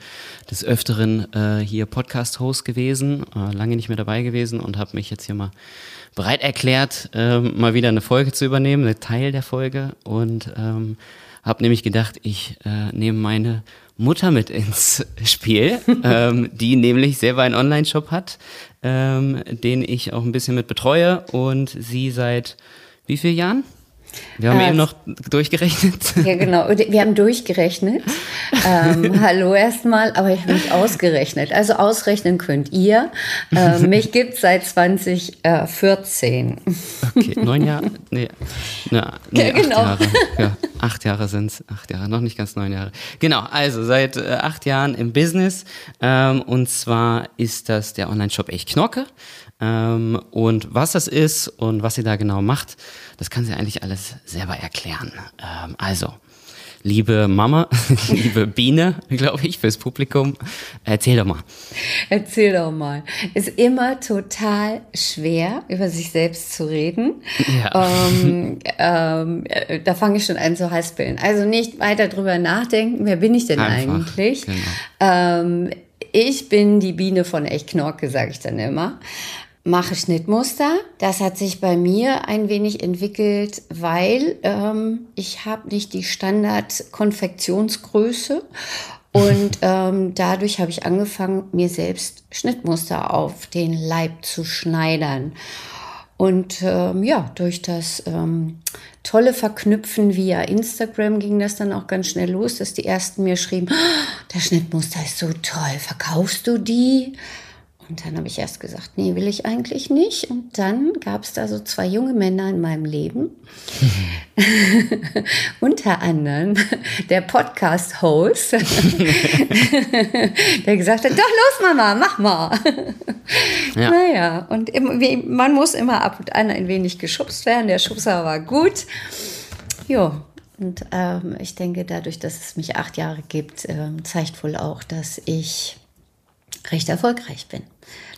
J: des Öfteren äh, hier Podcast-Host gewesen, äh, lange nicht mehr dabei gewesen und habe mich jetzt hier mal bereit erklärt, ähm, mal wieder eine Folge zu übernehmen, eine Teil der Folge und ähm, habe nämlich gedacht, ich äh, nehme meine Mutter mit ins Spiel, ähm, die nämlich selber einen Online-Shop hat, ähm, den ich auch ein bisschen mit betreue und sie seit wie vielen Jahren? Wir haben äh, eben noch durchgerechnet.
D: Ja, genau. Wir haben durchgerechnet. ähm, hallo erstmal, aber ich habe nicht ausgerechnet. Also ausrechnen könnt ihr. Äh, mich gibt es seit 2014.
J: Okay, neun Jahre? Nee, na, nee ja, genau. acht Jahre. Ja, acht Jahre sind es. Acht Jahre, noch nicht ganz neun Jahre. Genau, also seit äh, acht Jahren im Business. Ähm, und zwar ist das der Online-Shop Echt Knocke. Ähm, und was das ist und was sie da genau macht, das kann sie eigentlich alles selber erklären. Ähm, also, liebe Mama, liebe Biene, glaube ich, fürs Publikum, erzähl doch mal.
D: Erzähl doch mal. Ist immer total schwer, über sich selbst zu reden. Ja. Ähm, ähm, äh, da fange ich schon an zu haspeln. Also nicht weiter drüber nachdenken, wer bin ich denn Einfach, eigentlich? Genau. Ähm, ich bin die Biene von Echt Knorke, sage ich dann immer mache Schnittmuster. Das hat sich bei mir ein wenig entwickelt, weil ähm, ich habe nicht die Standard-Konfektionsgröße und ähm, dadurch habe ich angefangen, mir selbst Schnittmuster auf den Leib zu schneidern. Und ähm, ja, durch das ähm, tolle Verknüpfen via Instagram ging das dann auch ganz schnell los, dass die ersten mir schrieben, oh, das Schnittmuster ist so toll, verkaufst du die? Und dann habe ich erst gesagt, nee, will ich eigentlich nicht. Und dann gab es da so zwei junge Männer in meinem Leben. Unter anderem der Podcast-Host, der gesagt hat, doch los Mama, mach mal. Ja. Naja, und man muss immer ab und an ein wenig geschubst werden. Der Schubser war gut. Jo, und ähm, ich denke, dadurch, dass es mich acht Jahre gibt, ähm, zeigt wohl auch, dass ich recht erfolgreich bin.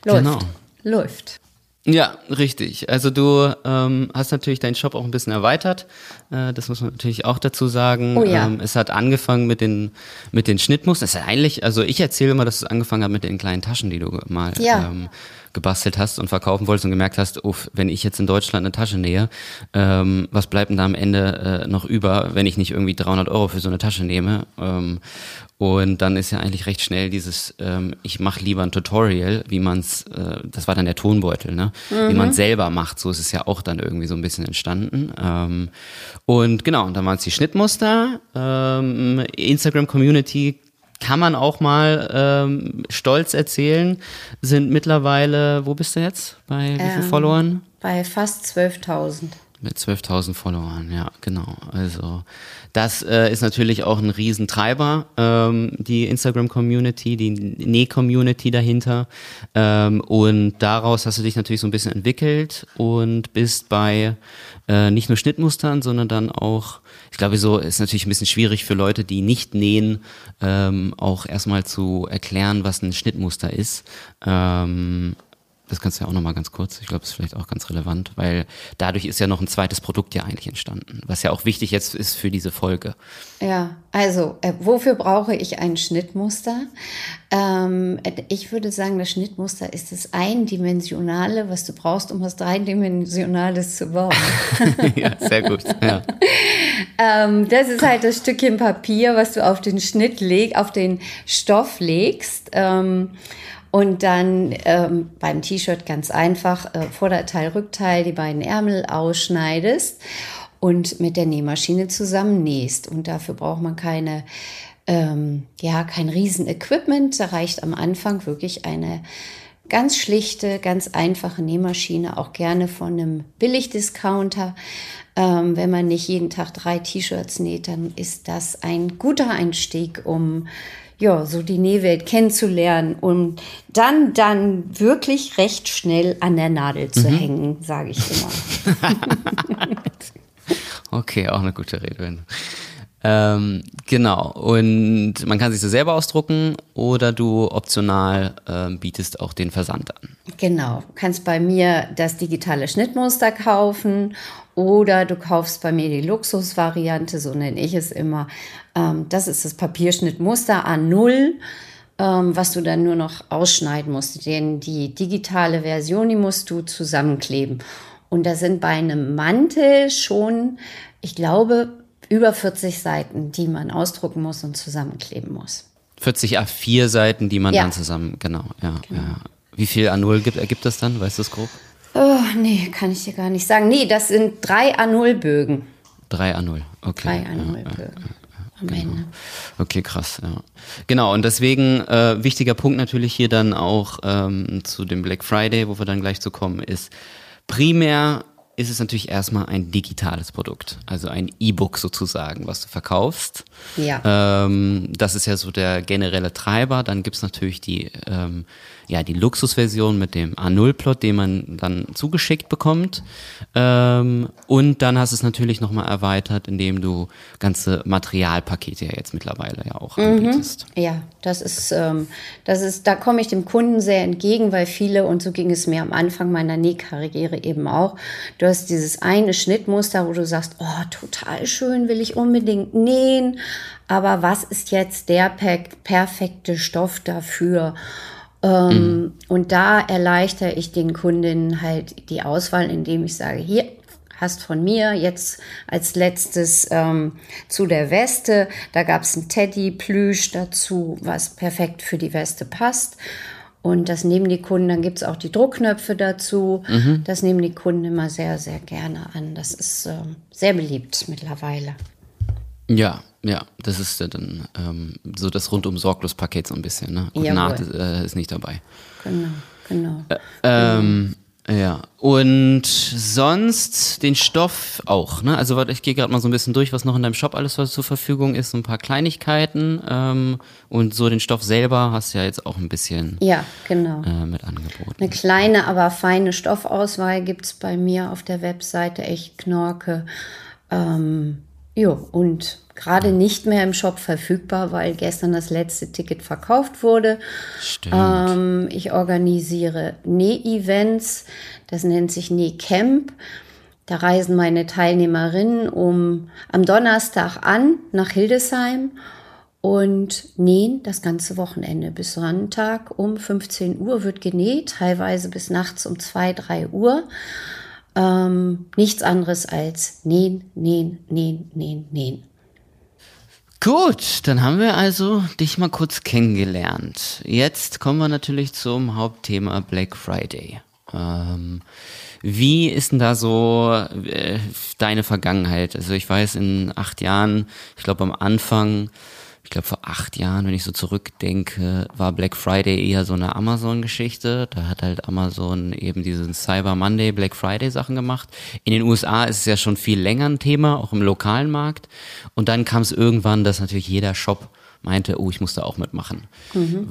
D: Läuft. Genau. Läuft.
J: Ja, richtig. Also du ähm, hast natürlich deinen Shop auch ein bisschen erweitert. Äh, das muss man natürlich auch dazu sagen.
D: Oh ja.
J: Ähm, es hat angefangen mit den mit den Schnittmustern. Es ist eigentlich, also ich erzähle immer, dass es angefangen hat mit den kleinen Taschen, die du mal ja. ähm, gebastelt hast und verkaufen wolltest und gemerkt hast, uff, wenn ich jetzt in Deutschland eine Tasche nähe, ähm, was bleibt denn da am Ende äh, noch über, wenn ich nicht irgendwie 300 Euro für so eine Tasche nehme? Ähm, und dann ist ja eigentlich recht schnell dieses, ähm, ich mache lieber ein Tutorial, wie man es, äh, das war dann der Tonbeutel, ne? Mhm. Wie man selber macht. So ist es ja auch dann irgendwie so ein bisschen entstanden. Ähm, und genau, und dann waren es die Schnittmuster. Ähm, Instagram Community kann man auch mal ähm, stolz erzählen, sind mittlerweile, wo bist du jetzt? Bei wie vielen ähm, Followern?
D: Bei fast 12.000.
J: Mit 12.000 Followern, ja, genau. Also das äh, ist natürlich auch ein Riesentreiber, ähm, die Instagram-Community, die Näh-Community dahinter. Ähm, und daraus hast du dich natürlich so ein bisschen entwickelt und bist bei äh, nicht nur Schnittmustern, sondern dann auch, ich glaube, so ist natürlich ein bisschen schwierig für Leute, die nicht nähen, ähm, auch erstmal zu erklären, was ein Schnittmuster ist. Ähm, das kannst du ja auch nochmal ganz kurz. Ich glaube, das ist vielleicht auch ganz relevant, weil dadurch ist ja noch ein zweites Produkt ja eigentlich entstanden, was ja auch wichtig jetzt ist für diese Folge.
D: Ja, also äh, wofür brauche ich ein Schnittmuster? Ähm, ich würde sagen, das Schnittmuster ist das Eindimensionale, was du brauchst, um was Dreidimensionales zu bauen.
J: ja, sehr gut. Ja.
D: ähm, das ist halt das Stückchen Papier, was du auf den Schnitt legst, auf den Stoff legst. Ähm, und dann ähm, beim T-Shirt ganz einfach äh, Vorderteil, Rückteil, die beiden Ärmel ausschneidest und mit der Nähmaschine zusammennähst. Und dafür braucht man keine, ähm, ja, kein Riesenequipment. Da reicht am Anfang wirklich eine ganz schlichte, ganz einfache Nähmaschine, auch gerne von einem Billigdiscounter. Ähm, wenn man nicht jeden Tag drei T-Shirts näht, dann ist das ein guter Einstieg, um ja, so die Nähwelt kennenzulernen und dann, dann wirklich recht schnell an der Nadel zu mhm. hängen, sage ich immer.
J: okay, auch eine gute Redewendung. Ähm, genau, und man kann sich so selber ausdrucken oder du optional ähm, bietest auch den Versand an.
D: Genau, du kannst bei mir das digitale Schnittmuster kaufen oder du kaufst bei mir die Luxusvariante, so nenne ich es immer. Ähm, das ist das Papierschnittmuster A0, ähm, was du dann nur noch ausschneiden musst. Denn die digitale Version, die musst du zusammenkleben. Und da sind bei einem Mantel schon, ich glaube, über 40 Seiten, die man ausdrucken muss und zusammenkleben muss.
J: 40 A4 Seiten, die man ja. dann zusammen, genau, ja, genau. ja. Wie viel A0 gibt, ergibt das dann? Weißt du das grob?
D: Oh, nee, kann ich dir gar nicht sagen. Nee, das sind drei A0-Bögen.
J: Drei A0, okay.
D: Drei A0-Bögen.
J: Am genau. Ende. Okay, krass, ja. Genau, und deswegen äh, wichtiger Punkt natürlich hier dann auch ähm, zu dem Black Friday, wo wir dann gleich zu kommen, ist primär ist es natürlich erstmal ein digitales Produkt, also ein E-Book sozusagen, was du verkaufst.
D: Ja.
J: Ähm, das ist ja so der generelle Treiber. Dann gibt's natürlich die ähm, ja, die Luxusversion mit dem A0-Plot, den man dann zugeschickt bekommt. Ähm, und dann hast du es natürlich nochmal erweitert, indem du ganze Materialpakete ja jetzt mittlerweile ja auch anbietest.
D: Mhm. Ja, das ist, ähm, das ist, da komme ich dem Kunden sehr entgegen, weil viele, und so ging es mir am Anfang meiner Nähkarriere eben auch, du hast dieses eine Schnittmuster, wo du sagst, oh, total schön, will ich unbedingt nähen, aber was ist jetzt der perfekte Stoff dafür? Ähm, mhm. Und da erleichtere ich den Kundinnen halt die Auswahl, indem ich sage, hier hast von mir jetzt als letztes ähm, zu der Weste. Da gab es ein Teddy-Plüsch dazu, was perfekt für die Weste passt. Und das nehmen die Kunden, dann gibt es auch die Druckknöpfe dazu. Mhm. Das nehmen die Kunden immer sehr, sehr gerne an. Das ist äh, sehr beliebt mittlerweile.
J: Ja, ja, das ist dann ähm, so das rundum sorglos Paket so ein bisschen. Ne? Und Naht äh, ist nicht dabei.
D: Genau, genau.
J: Äh, ähm, ja, und sonst den Stoff auch, ne? Also ich gehe gerade mal so ein bisschen durch, was noch in deinem Shop alles zur Verfügung ist, so ein paar Kleinigkeiten ähm, und so den Stoff selber hast du ja jetzt auch ein bisschen
D: ja, genau.
J: äh, mit angeboten.
D: Eine kleine, aber feine Stoffauswahl gibt's bei mir auf der Webseite, echt Knorke. Ähm, jo, und gerade nicht mehr im Shop verfügbar, weil gestern das letzte Ticket verkauft wurde.
J: Stimmt.
D: Ähm, ich organisiere Näh-Events, das nennt sich Näh-Camp. Da reisen meine Teilnehmerinnen um am Donnerstag an nach Hildesheim und nähen das ganze Wochenende. Bis Sonntag um 15 Uhr wird genäht, teilweise bis nachts um 2, 3 Uhr. Ähm, nichts anderes als nähen, nähen, nähen, nähen, nähen.
J: Gut, dann haben wir also dich mal kurz kennengelernt. Jetzt kommen wir natürlich zum Hauptthema Black Friday. Ähm, wie ist denn da so äh, deine Vergangenheit? Also ich weiß, in acht Jahren, ich glaube am Anfang ich glaube vor acht Jahren, wenn ich so zurückdenke, war Black Friday eher so eine Amazon-Geschichte. Da hat halt Amazon eben diesen Cyber Monday, Black Friday Sachen gemacht. In den USA ist es ja schon viel länger ein Thema, auch im lokalen Markt. Und dann kam es irgendwann, dass natürlich jeder Shop meinte, oh, ich muss da auch mitmachen. Mhm.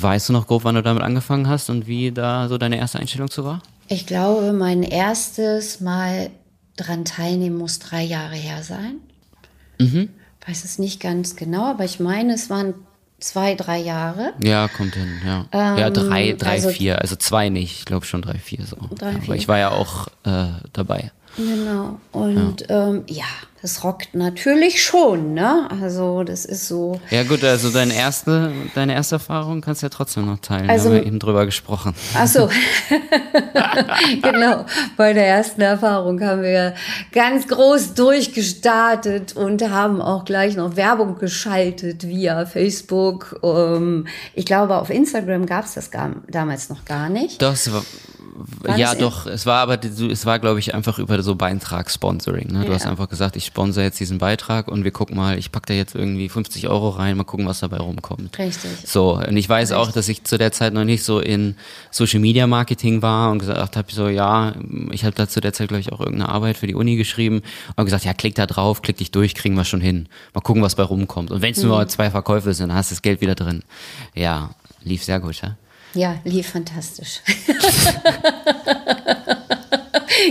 J: Weißt du noch grob, wann du damit angefangen hast und wie da so deine erste Einstellung zu war?
D: Ich glaube, mein erstes Mal dran teilnehmen muss drei Jahre her sein. Mhm weiß es nicht ganz genau, aber ich meine, es waren zwei, drei Jahre.
J: Ja, kommt hin, ja. Ähm, ja, drei, drei, also, vier. Also zwei nicht, ich glaube schon drei, vier so. Drei, vier. Aber ich war ja auch äh, dabei.
D: Genau. Und ja. Ähm, ja, das rockt natürlich schon, ne? Also das ist so.
J: Ja gut, also deine erste, deine erste Erfahrung kannst du ja trotzdem noch teilen. Also, wir haben ja eben drüber gesprochen.
D: Ach so. genau. Bei der ersten Erfahrung haben wir ganz groß durchgestartet und haben auch gleich noch Werbung geschaltet via Facebook. Um, ich glaube, auf Instagram gab es das damals noch gar nicht.
J: Das war ja, doch. Es war aber, es war, glaube ich, einfach über so Beitragssponsoring. Ne? Du ja. hast einfach gesagt, ich sponsor jetzt diesen Beitrag und wir gucken mal, ich packe da jetzt irgendwie 50 Euro rein, mal gucken, was dabei rumkommt.
D: Richtig.
J: So, und ich weiß Richtig. auch, dass ich zu der Zeit noch nicht so in Social Media Marketing war und gesagt habe, so, ja, ich habe da zu der Zeit, glaube ich, auch irgendeine Arbeit für die Uni geschrieben und gesagt, ja, klick da drauf, klick dich durch, kriegen wir schon hin. Mal gucken, was bei rumkommt. Und wenn es mhm. nur zwei Verkäufe sind, dann hast du das Geld wieder drin. Ja, lief sehr gut, ja.
D: Ja, lief fantastisch.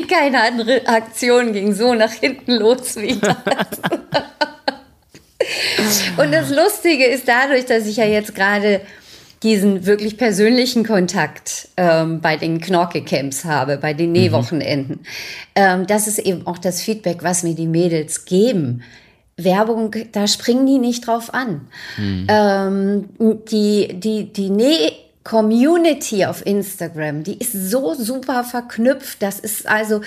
D: Keine andere Aktion ging so nach hinten los wie das. Und das Lustige ist dadurch, dass ich ja jetzt gerade diesen wirklich persönlichen Kontakt ähm, bei den Knorke-Camps habe, bei den Nähwochenenden. Mhm. Ähm, das ist eben auch das Feedback, was mir die Mädels geben. Werbung, da springen die nicht drauf an. Mhm. Ähm, die, die, die Näh Community auf Instagram, die ist so super verknüpft. Das ist also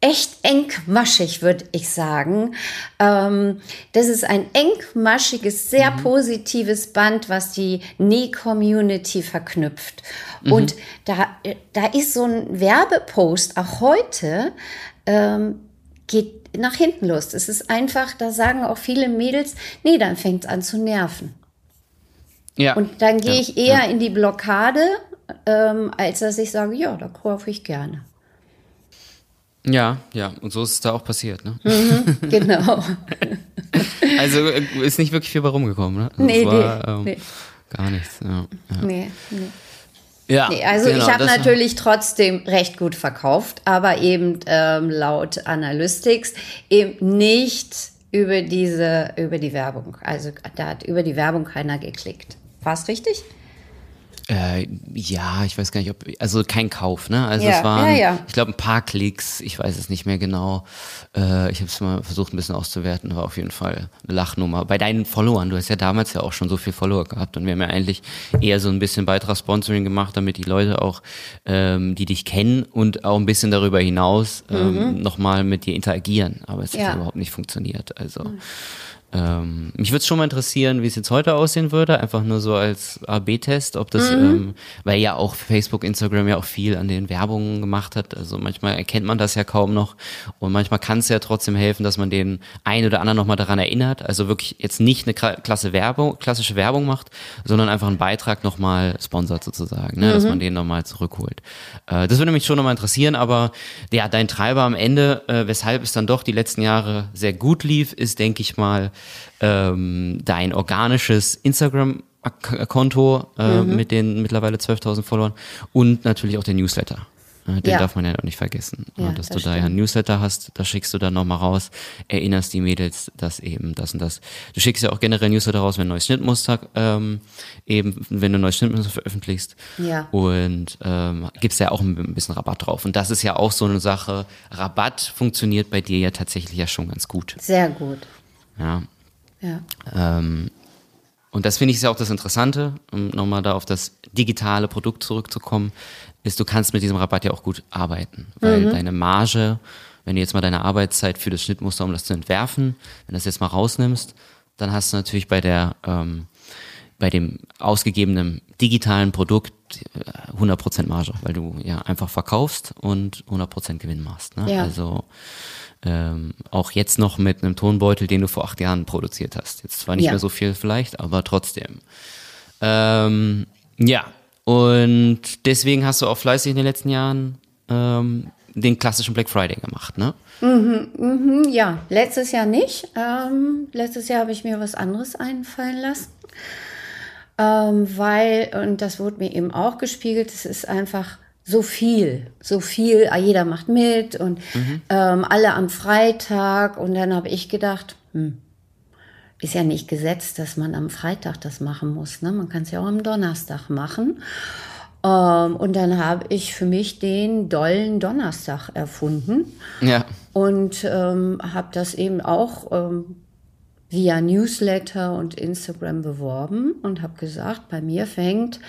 D: echt engmaschig, würde ich sagen. Ähm, das ist ein engmaschiges, sehr mhm. positives Band, was die Näh-Community verknüpft. Mhm. Und da, da ist so ein Werbepost, auch heute, ähm, geht nach hinten los. Es ist einfach, da sagen auch viele Mädels, nee, dann fängt es an zu nerven. Ja. Und dann gehe ja, ich eher ja. in die Blockade, ähm, als dass ich sage, ja, da kaufe ich gerne.
J: Ja, ja, und so ist es da auch passiert, ne?
D: Mhm, genau.
J: also äh, ist nicht wirklich viel bei rumgekommen, ne?
D: Also nee, war, nee, ähm,
J: nee, Gar nichts, ja. ja.
D: Nee, nee. Ja, nee, also genau, ich habe natürlich trotzdem recht gut verkauft, aber eben ähm, laut Analytics eben nicht über diese, über die Werbung. Also da hat über die Werbung keiner geklickt. War es richtig?
J: Äh, ja, ich weiß gar nicht, ob, also kein Kauf, ne? Also ja, es waren, ja, ja. ich glaube, ein paar Klicks, ich weiß es nicht mehr genau. Äh, ich habe es mal versucht, ein bisschen auszuwerten, war auf jeden Fall eine Lachnummer. Bei deinen Followern, du hast ja damals ja auch schon so viel Follower gehabt und wir haben ja eigentlich eher so ein bisschen Beitragssponsoring gemacht, damit die Leute auch, ähm, die dich kennen und auch ein bisschen darüber hinaus ähm, mhm. nochmal mit dir interagieren. Aber es hat überhaupt nicht funktioniert. Also. Mhm. Ähm, mich würde es schon mal interessieren, wie es jetzt heute aussehen würde, einfach nur so als AB-Test, ob das, mhm. ähm, weil ja auch Facebook, Instagram ja auch viel an den Werbungen gemacht hat. Also manchmal erkennt man das ja kaum noch und manchmal kann es ja trotzdem helfen, dass man den einen oder anderen nochmal daran erinnert. Also wirklich jetzt nicht eine klasse Werbung, klassische Werbung macht, sondern einfach einen Beitrag nochmal sponsert sozusagen, ne? Mhm. dass man den nochmal zurückholt. Äh, das würde mich schon nochmal interessieren, aber ja, dein Treiber am Ende, äh, weshalb es dann doch die letzten Jahre sehr gut lief, ist, denke ich mal, ähm, dein organisches Instagram Konto äh, mhm. mit den mittlerweile 12.000 Followern und natürlich auch der Newsletter. Äh, den ja. darf man ja auch nicht vergessen. Ja, dass das du da ja ein Newsletter hast, da schickst du dann nochmal raus, erinnerst die Mädels, dass eben das und das. Du schickst ja auch generell Newsletter raus, wenn ein neues Schnittmuster, ähm, eben, wenn du ein neues Schnittmuster veröffentlichst.
D: Ja.
J: Und ähm, gibst ja auch ein bisschen Rabatt drauf. Und das ist ja auch so eine Sache. Rabatt funktioniert bei dir ja tatsächlich ja schon ganz gut.
D: Sehr gut.
J: Ja.
D: Ja.
J: Ähm, und das finde ich ja auch das Interessante, um nochmal da auf das digitale Produkt zurückzukommen, ist, du kannst mit diesem Rabatt ja auch gut arbeiten, weil mhm. deine Marge, wenn du jetzt mal deine Arbeitszeit für das Schnittmuster, um das zu entwerfen, wenn du das jetzt mal rausnimmst, dann hast du natürlich bei der ähm, bei dem ausgegebenen digitalen Produkt 100% äh, Marge, weil du ja einfach verkaufst und 100% Gewinn machst. Ne?
D: Ja.
J: Also ähm, auch jetzt noch mit einem Tonbeutel, den du vor acht Jahren produziert hast. Jetzt zwar nicht ja. mehr so viel vielleicht, aber trotzdem. Ähm, ja, und deswegen hast du auch fleißig in den letzten Jahren ähm, den klassischen Black Friday gemacht, ne?
D: Mhm, mhm, ja, letztes Jahr nicht. Ähm, letztes Jahr habe ich mir was anderes einfallen lassen. Ähm, weil, und das wurde mir eben auch gespiegelt, es ist einfach so viel, so viel, ah, jeder macht mit und mhm. ähm, alle am Freitag. Und dann habe ich gedacht, hm, ist ja nicht gesetzt, dass man am Freitag das machen muss. Ne? Man kann es ja auch am Donnerstag machen. Ähm, und dann habe ich für mich den dollen Donnerstag erfunden.
J: Ja.
D: Und ähm, habe das eben auch ähm, via Newsletter und Instagram beworben und habe gesagt, bei mir fängt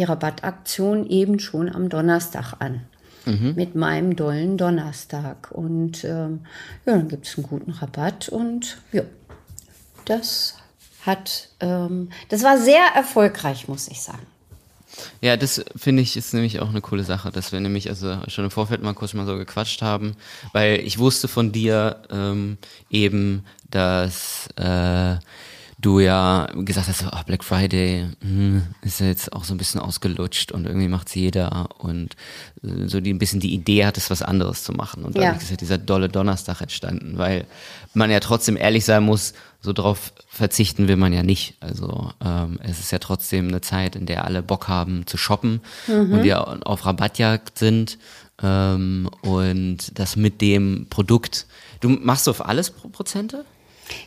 D: die Rabattaktion eben schon am Donnerstag an. Mhm. Mit meinem dollen Donnerstag. Und ähm, ja, dann gibt es einen guten Rabatt und ja, das hat, ähm, das war sehr erfolgreich, muss ich sagen.
J: Ja, das finde ich ist nämlich auch eine coole Sache, dass wir nämlich also schon im Vorfeld mal kurz mal so gequatscht haben, weil ich wusste von dir ähm, eben, dass äh, du ja gesagt hast, oh, Black Friday hm, ist ja jetzt auch so ein bisschen ausgelutscht und irgendwie macht's jeder und äh, so die, ein bisschen die Idee hattest, was anderes zu machen. Und dadurch ja. ist ja dieser dolle Donnerstag entstanden, weil man ja trotzdem ehrlich sein muss, so drauf verzichten will man ja nicht. Also ähm, es ist ja trotzdem eine Zeit, in der alle Bock haben zu shoppen mhm. und wir auf Rabattjagd sind ähm, und das mit dem Produkt. Du machst du auf alles Prozente?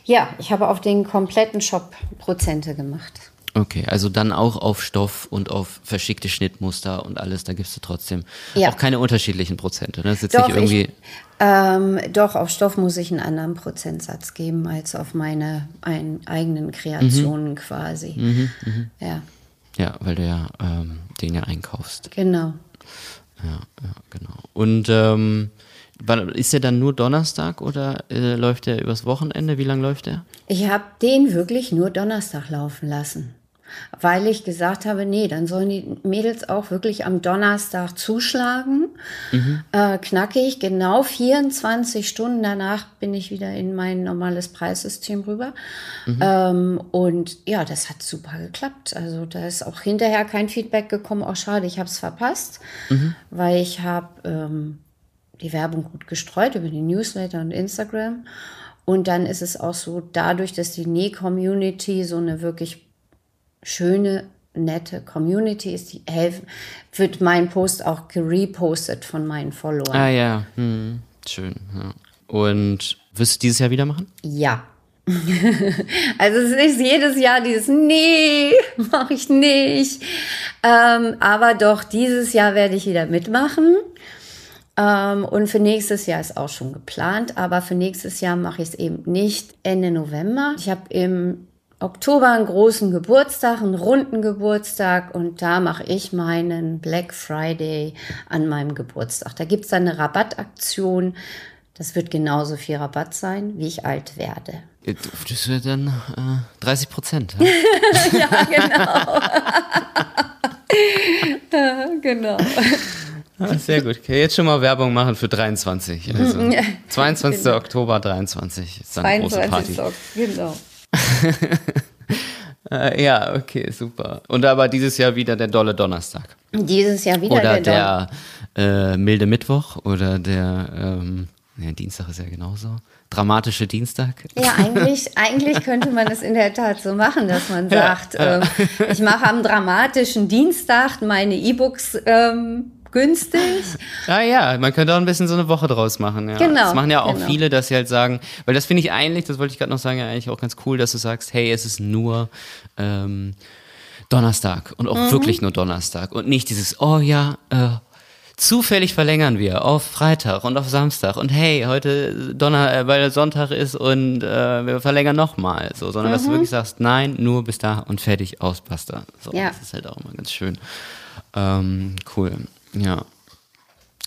D: Ja, ich habe auf den kompletten Shop Prozente gemacht.
J: Okay, also dann auch auf Stoff und auf verschickte Schnittmuster und alles, da gibst du trotzdem ja. auch keine unterschiedlichen Prozente. Ne? Das ist
D: doch,
J: irgendwie.
D: Ich, ähm, doch, auf Stoff muss ich einen anderen Prozentsatz geben als auf meine ein, eigenen Kreationen mhm. quasi.
J: Mhm, mh.
D: Ja.
J: Ja, weil du ja ähm, den ja einkaufst.
D: Genau.
J: Ja, ja, genau. Und ähm, ist der dann nur Donnerstag oder äh, läuft der übers Wochenende? Wie lange läuft der?
D: Ich habe den wirklich nur Donnerstag laufen lassen, weil ich gesagt habe, nee, dann sollen die Mädels auch wirklich am Donnerstag zuschlagen. Mhm. Äh, knackig, genau 24 Stunden danach bin ich wieder in mein normales Preissystem rüber. Mhm. Ähm, und ja, das hat super geklappt. Also da ist auch hinterher kein Feedback gekommen. Auch oh, schade, ich habe es verpasst, mhm. weil ich habe ähm, die Werbung gut gestreut über die Newsletter und Instagram. Und dann ist es auch so, dadurch, dass die Näh-Community so eine wirklich schöne, nette Community ist, die helfen, wird mein Post auch gerepostet von meinen Followern.
J: Ah ja, hm. schön. Ja. Und wirst du dieses Jahr wieder machen?
D: Ja. also es ist jedes Jahr dieses Nee, mache ich nicht. Ähm, aber doch, dieses Jahr werde ich wieder mitmachen. Ähm, und für nächstes Jahr ist auch schon geplant, aber für nächstes Jahr mache ich es eben nicht Ende November. Ich habe im Oktober einen großen Geburtstag, einen runden Geburtstag und da mache ich meinen Black Friday an meinem Geburtstag. Da gibt es dann eine Rabattaktion. Das wird genauso viel Rabatt sein, wie ich alt werde.
J: Das wird dann äh, 30 Prozent. Ja?
D: ja, genau. genau.
J: Ah, sehr gut. Okay, jetzt schon mal Werbung machen für 23. Also 22. Genau. Oktober 23 ist dann 22. große Party. Genau. Äh, ja, okay, super. Und aber dieses Jahr wieder der dolle Donnerstag.
D: Dieses Jahr wieder
J: oder der, der äh, milde Mittwoch oder der ähm, ja, Dienstag ist ja genauso. Dramatische Dienstag.
D: Ja, eigentlich, eigentlich könnte man es in der Tat so machen, dass man sagt, ja. Ähm, ich mache am dramatischen Dienstag meine E-Books ähm, günstig.
J: Ja, ja, man könnte auch ein bisschen so eine Woche draus machen. Ja. Genau. Das machen ja auch genau. viele, dass sie halt sagen, weil das finde ich eigentlich, das wollte ich gerade noch sagen, ja eigentlich auch ganz cool, dass du sagst, hey, es ist nur ähm, Donnerstag und auch mhm. wirklich nur Donnerstag und nicht dieses, oh ja, äh, Zufällig verlängern wir auf Freitag und auf Samstag und hey, heute Donner, äh, weil Sonntag ist und äh, wir verlängern nochmal, so, sondern mhm. dass du mhm. wirklich sagst, nein, nur bis da und fertig aus, basta. So, ja. Das ist halt auch immer ganz schön. Ähm, cool, ja.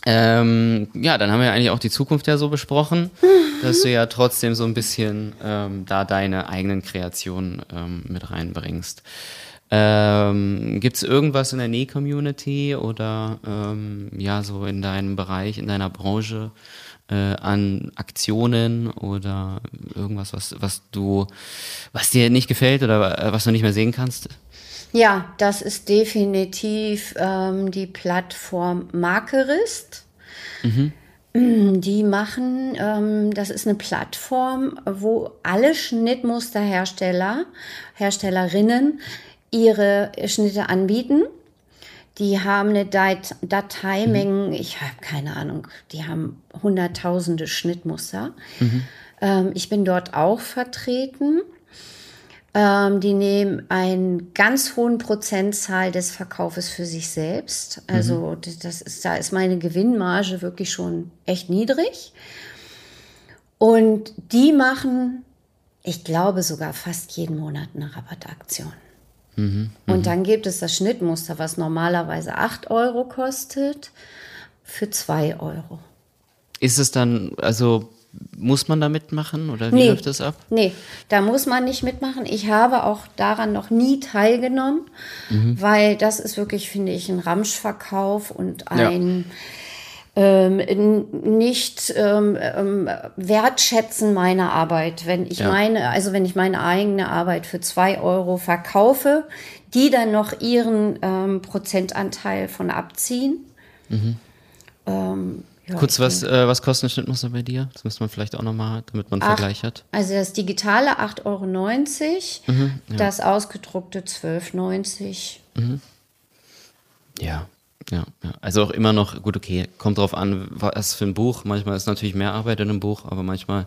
J: Ähm, ja, dann haben wir eigentlich auch die Zukunft ja so besprochen, dass du ja trotzdem so ein bisschen ähm, da deine eigenen Kreationen ähm, mit reinbringst. Ähm, Gibt es irgendwas in der Näh-Community oder ähm, ja, so in deinem Bereich, in deiner Branche äh, an Aktionen oder irgendwas, was, was du, was dir nicht gefällt oder äh, was du nicht mehr sehen kannst?
D: Ja, das ist definitiv ähm, die Plattform Markerist. Mhm. Die machen, ähm, das ist eine Plattform, wo alle Schnittmusterhersteller, Herstellerinnen ihre Schnitte anbieten. Die haben eine Dat Dateimengen, mhm. ich habe keine Ahnung, die haben hunderttausende Schnittmuster. Mhm. Ähm, ich bin dort auch vertreten. Ähm, die nehmen einen ganz hohen Prozentzahl des Verkaufes für sich selbst. Also mhm. das ist, da ist meine Gewinnmarge wirklich schon echt niedrig. Und die machen, ich glaube sogar fast jeden Monat eine Rabattaktion. Mhm, und mhm. dann gibt es das Schnittmuster, was normalerweise 8 Euro kostet, für 2 Euro.
J: Ist es dann, also muss man da mitmachen oder wie nee, läuft das ab?
D: Nee, da muss man nicht mitmachen. Ich habe auch daran noch nie teilgenommen, mhm. weil das ist wirklich, finde ich, ein Ramschverkauf und ein. Ja ähm, nicht ähm, ähm, wertschätzen meiner Arbeit. Wenn ich ja. meine, also wenn ich meine eigene Arbeit für zwei Euro verkaufe, die dann noch ihren ähm, Prozentanteil von abziehen. Mhm.
J: Ja, Kurz, was, äh, was kostet ein Schnittmuster bei dir? Das müsste man vielleicht auch nochmal, damit man einen Vergleich hat.
D: Also das digitale 8,90 Euro, mhm, ja. das ausgedruckte 12,90
J: Euro. Mhm. Ja, ja, ja, also auch immer noch, gut, okay, kommt drauf an, was für ein Buch. Manchmal ist natürlich mehr Arbeit in einem Buch, aber manchmal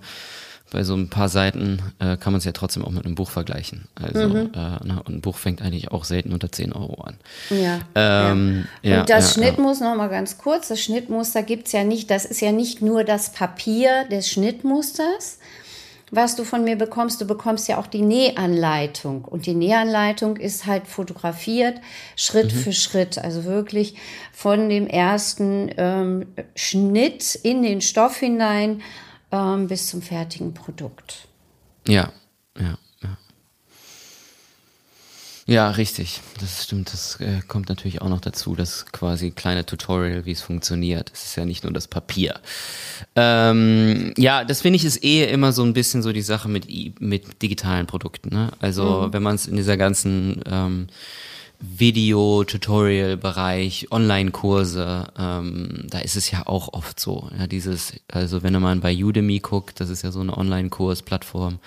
J: bei so ein paar Seiten äh, kann man es ja trotzdem auch mit einem Buch vergleichen. Also mhm. äh, na, ein Buch fängt eigentlich auch selten unter 10 Euro an.
D: Ja. Ähm, ja. Und das ja, Schnittmuster, ja. noch mal ganz kurz, das Schnittmuster gibt es ja nicht, das ist ja nicht nur das Papier des Schnittmusters, was du von mir bekommst. Du bekommst ja auch die Nähanleitung. Und die Nähanleitung ist halt fotografiert, Schritt mhm. für Schritt. Also wirklich von dem ersten ähm, Schnitt in den Stoff hinein ähm, bis zum fertigen Produkt.
J: Ja, ja. Ja, richtig. Das stimmt. Das äh, kommt natürlich auch noch dazu, das quasi kleine Tutorial, wie es funktioniert. Es ist ja nicht nur das Papier. Ähm, ja, das finde ich ist eh immer so ein bisschen so die Sache mit, mit digitalen Produkten. Ne? Also mhm. wenn man es in dieser ganzen ähm, Video-Tutorial-Bereich, Online-Kurse, ähm, da ist es ja auch oft so. Ja, dieses, also wenn man bei Udemy guckt, das ist ja so eine Online-Kurs-Plattform,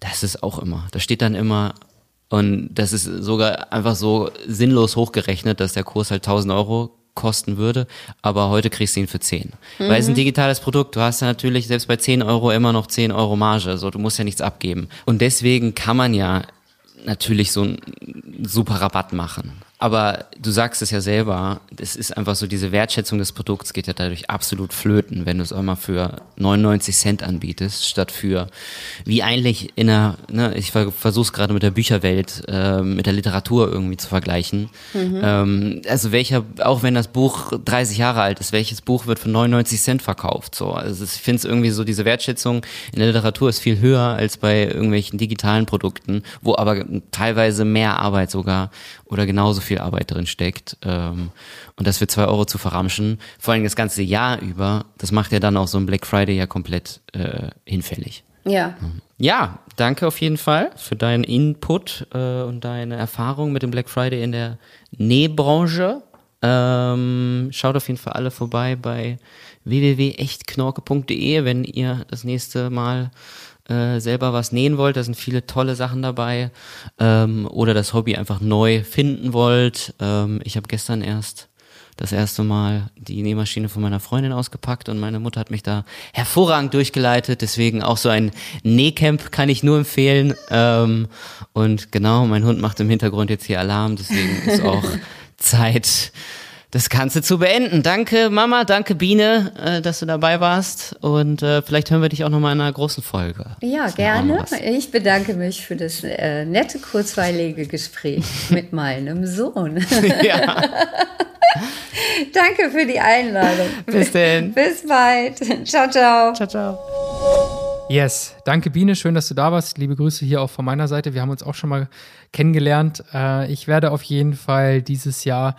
J: da ist es auch immer. Da steht dann immer und das ist sogar einfach so sinnlos hochgerechnet, dass der Kurs halt 1000 Euro kosten würde, aber heute kriegst du ihn für 10. Mhm. Weil es ein digitales Produkt, du hast ja natürlich selbst bei 10 Euro immer noch 10 Euro Marge, so du musst ja nichts abgeben. Und deswegen kann man ja natürlich so einen super Rabatt machen. Aber du sagst es ja selber, es ist einfach so, diese Wertschätzung des Produkts geht ja dadurch absolut flöten, wenn du es auch mal für 99 Cent anbietest, statt für, wie eigentlich in der, ne, ich versuche es gerade mit der Bücherwelt, äh, mit der Literatur irgendwie zu vergleichen. Mhm. Ähm, also welcher, auch wenn das Buch 30 Jahre alt ist, welches Buch wird für 99 Cent verkauft? So, also ich finde es irgendwie so, diese Wertschätzung in der Literatur ist viel höher als bei irgendwelchen digitalen Produkten, wo aber teilweise mehr Arbeit sogar oder genauso viel Arbeit drin steckt. Ähm, und das für zwei Euro zu verramschen, vor allem das ganze Jahr über, das macht ja dann auch so ein Black Friday ja komplett äh, hinfällig.
D: Ja.
J: Ja, danke auf jeden Fall für deinen Input äh, und deine Erfahrung mit dem Black Friday in der Nähbranche. Ähm, schaut auf jeden Fall alle vorbei bei www.echtknorke.de, wenn ihr das nächste Mal äh, selber was nähen wollt, da sind viele tolle Sachen dabei, ähm, oder das Hobby einfach neu finden wollt. Ähm, ich habe gestern erst das erste Mal die Nähmaschine von meiner Freundin ausgepackt und meine Mutter hat mich da hervorragend durchgeleitet. Deswegen auch so ein Nähcamp kann ich nur empfehlen. Ähm, und genau, mein Hund macht im Hintergrund jetzt hier Alarm, deswegen ist auch Zeit, das Ganze zu beenden. Danke Mama, danke Biene, äh, dass du dabei warst und äh, vielleicht hören wir dich auch noch mal in einer großen Folge.
D: Ja, gerne. Ich bedanke mich für das äh, nette, kurzweilige Gespräch mit meinem Sohn. Ja. danke für die Einladung.
J: Bis denn.
D: Bis bald. Ciao, ciao.
C: Ciao, ciao. Yes, danke Biene, schön, dass du da warst. Liebe Grüße hier auch von meiner Seite. Wir haben uns auch schon mal kennengelernt. Äh, ich werde auf jeden Fall dieses Jahr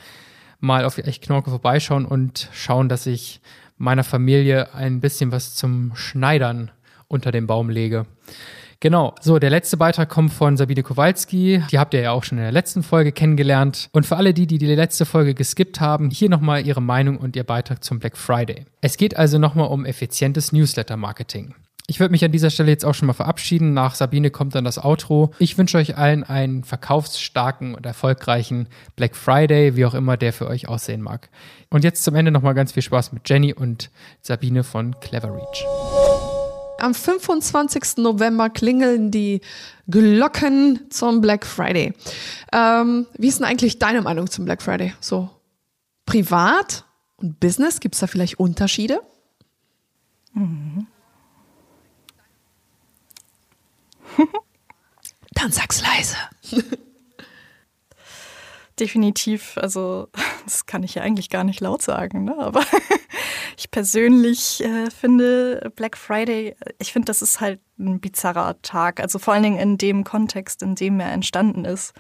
C: mal auf Echt Knorke vorbeischauen und schauen, dass ich meiner Familie ein bisschen was zum Schneidern unter den Baum lege. Genau, so, der letzte Beitrag kommt von Sabine Kowalski. Die habt ihr ja auch schon in der letzten Folge kennengelernt. Und für alle die, die die letzte Folge geskippt haben, hier nochmal ihre Meinung und ihr Beitrag zum Black Friday. Es geht also nochmal um effizientes Newsletter-Marketing. Ich würde mich an dieser Stelle jetzt auch schon mal verabschieden. Nach Sabine kommt dann das Outro. Ich wünsche euch allen einen verkaufsstarken und erfolgreichen Black Friday, wie auch immer der für euch aussehen mag. Und jetzt zum Ende nochmal ganz viel Spaß mit Jenny und Sabine von Clever Reach.
G: Am 25. November klingeln die Glocken zum Black Friday. Ähm, wie ist denn eigentlich deine Meinung zum Black Friday? So privat und Business, gibt es da vielleicht Unterschiede? Mhm. Dann sag's leise.
F: Definitiv, also das kann ich ja eigentlich gar nicht laut sagen, ne? aber ich persönlich äh, finde Black Friday, ich finde, das ist halt ein bizarrer Tag, also vor allen Dingen in dem Kontext, in dem er entstanden ist.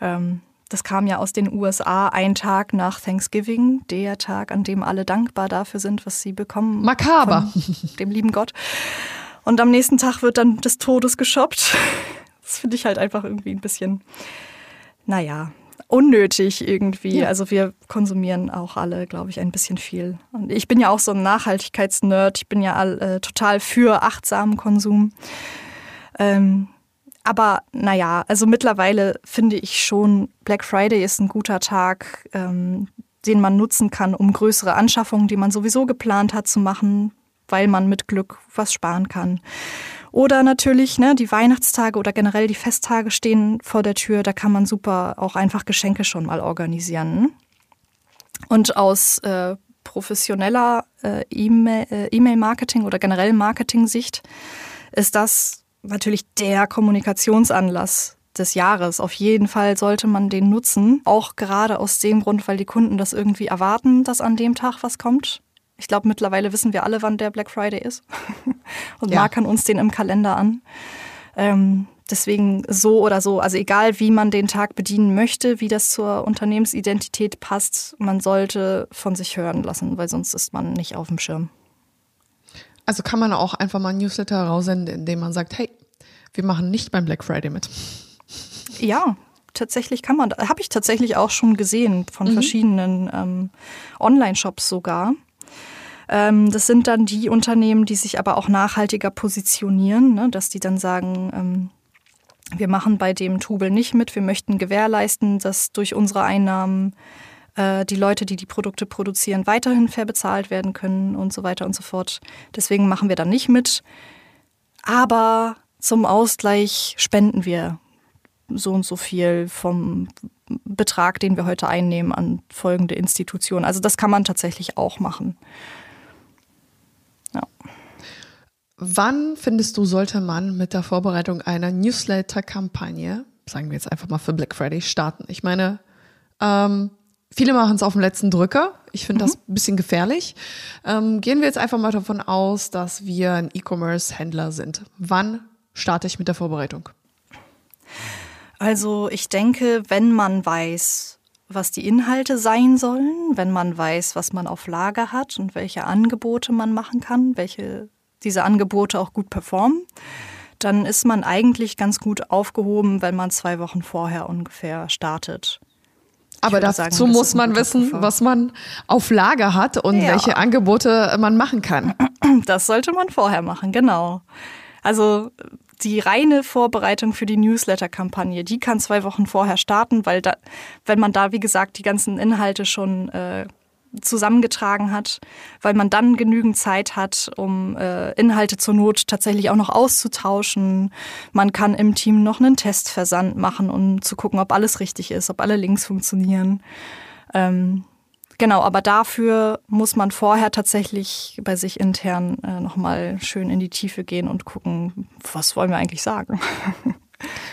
F: Ähm, das kam ja aus den USA ein Tag nach Thanksgiving, der Tag, an dem alle dankbar dafür sind, was sie bekommen.
G: Makaber.
F: dem lieben Gott. Und am nächsten Tag wird dann des Todes geshoppt. Das finde ich halt einfach irgendwie ein bisschen, naja, unnötig irgendwie. Ja. Also wir konsumieren auch alle, glaube ich, ein bisschen viel. Und ich bin ja auch so ein Nachhaltigkeitsnerd. Ich bin ja all, äh, total für achtsamen Konsum. Ähm, aber naja, also mittlerweile finde ich schon, Black Friday ist ein guter Tag, ähm, den man nutzen kann, um größere Anschaffungen, die man sowieso geplant hat, zu machen weil man mit Glück was sparen kann. Oder natürlich, ne, die Weihnachtstage oder generell die Festtage stehen vor der Tür. Da kann man super auch einfach Geschenke schon mal organisieren. Und aus äh, professioneller äh, E-Mail-Marketing oder generell Marketing-Sicht ist das natürlich der Kommunikationsanlass des Jahres. Auf jeden Fall sollte man den nutzen. Auch gerade aus dem Grund, weil die Kunden das irgendwie erwarten, dass an dem Tag was kommt. Ich glaube, mittlerweile wissen wir alle, wann der Black Friday ist und ja. markern uns den im Kalender an. Ähm, deswegen so oder so, also egal wie man den Tag bedienen möchte, wie das zur Unternehmensidentität passt, man sollte von sich hören lassen, weil sonst ist man nicht auf dem Schirm.
G: Also kann man auch einfach mal ein Newsletter raussenden, indem man sagt, hey, wir machen nicht beim Black Friday mit.
F: Ja, tatsächlich kann man. Habe ich tatsächlich auch schon gesehen von mhm. verschiedenen ähm, Online-Shops sogar. Ähm, das sind dann die Unternehmen, die sich aber auch nachhaltiger positionieren, ne? dass die dann sagen, ähm, wir machen bei dem Tubel nicht mit, wir möchten gewährleisten, dass durch unsere Einnahmen äh, die Leute, die die Produkte produzieren, weiterhin fair bezahlt werden können und so weiter und so fort. Deswegen machen wir dann nicht mit. Aber zum Ausgleich spenden wir so und so viel vom Betrag, den wir heute einnehmen, an folgende Institutionen. Also das kann man tatsächlich auch machen.
G: Wann findest du, sollte man mit der Vorbereitung einer Newsletter-Kampagne, sagen wir jetzt einfach mal für Black Friday, starten? Ich meine, ähm, viele machen es auf dem letzten Drücker. Ich finde mhm. das ein bisschen gefährlich. Ähm, gehen wir jetzt einfach mal davon aus, dass wir ein E-Commerce-Händler sind. Wann starte ich mit der Vorbereitung?
F: Also ich denke, wenn man weiß, was die Inhalte sein sollen, wenn man weiß, was man auf Lager hat und welche Angebote man machen kann, welche diese Angebote auch gut performen, dann ist man eigentlich ganz gut aufgehoben, wenn man zwei Wochen vorher ungefähr startet.
G: Aber dazu sagen, muss man wissen, Puffer. was man auf Lager hat und ja. welche Angebote man machen kann.
F: Das sollte man vorher machen, genau. Also die reine Vorbereitung für die Newsletter-Kampagne, die kann zwei Wochen vorher starten, weil da, wenn man da, wie gesagt, die ganzen Inhalte schon äh, zusammengetragen hat, weil man dann genügend Zeit hat, um äh, Inhalte zur Not tatsächlich auch noch auszutauschen. Man kann im Team noch einen Testversand machen, um zu gucken, ob alles richtig ist, ob alle Links funktionieren. Ähm, genau, aber dafür muss man vorher tatsächlich bei sich intern äh, nochmal schön in die Tiefe gehen und gucken, was wollen wir eigentlich sagen.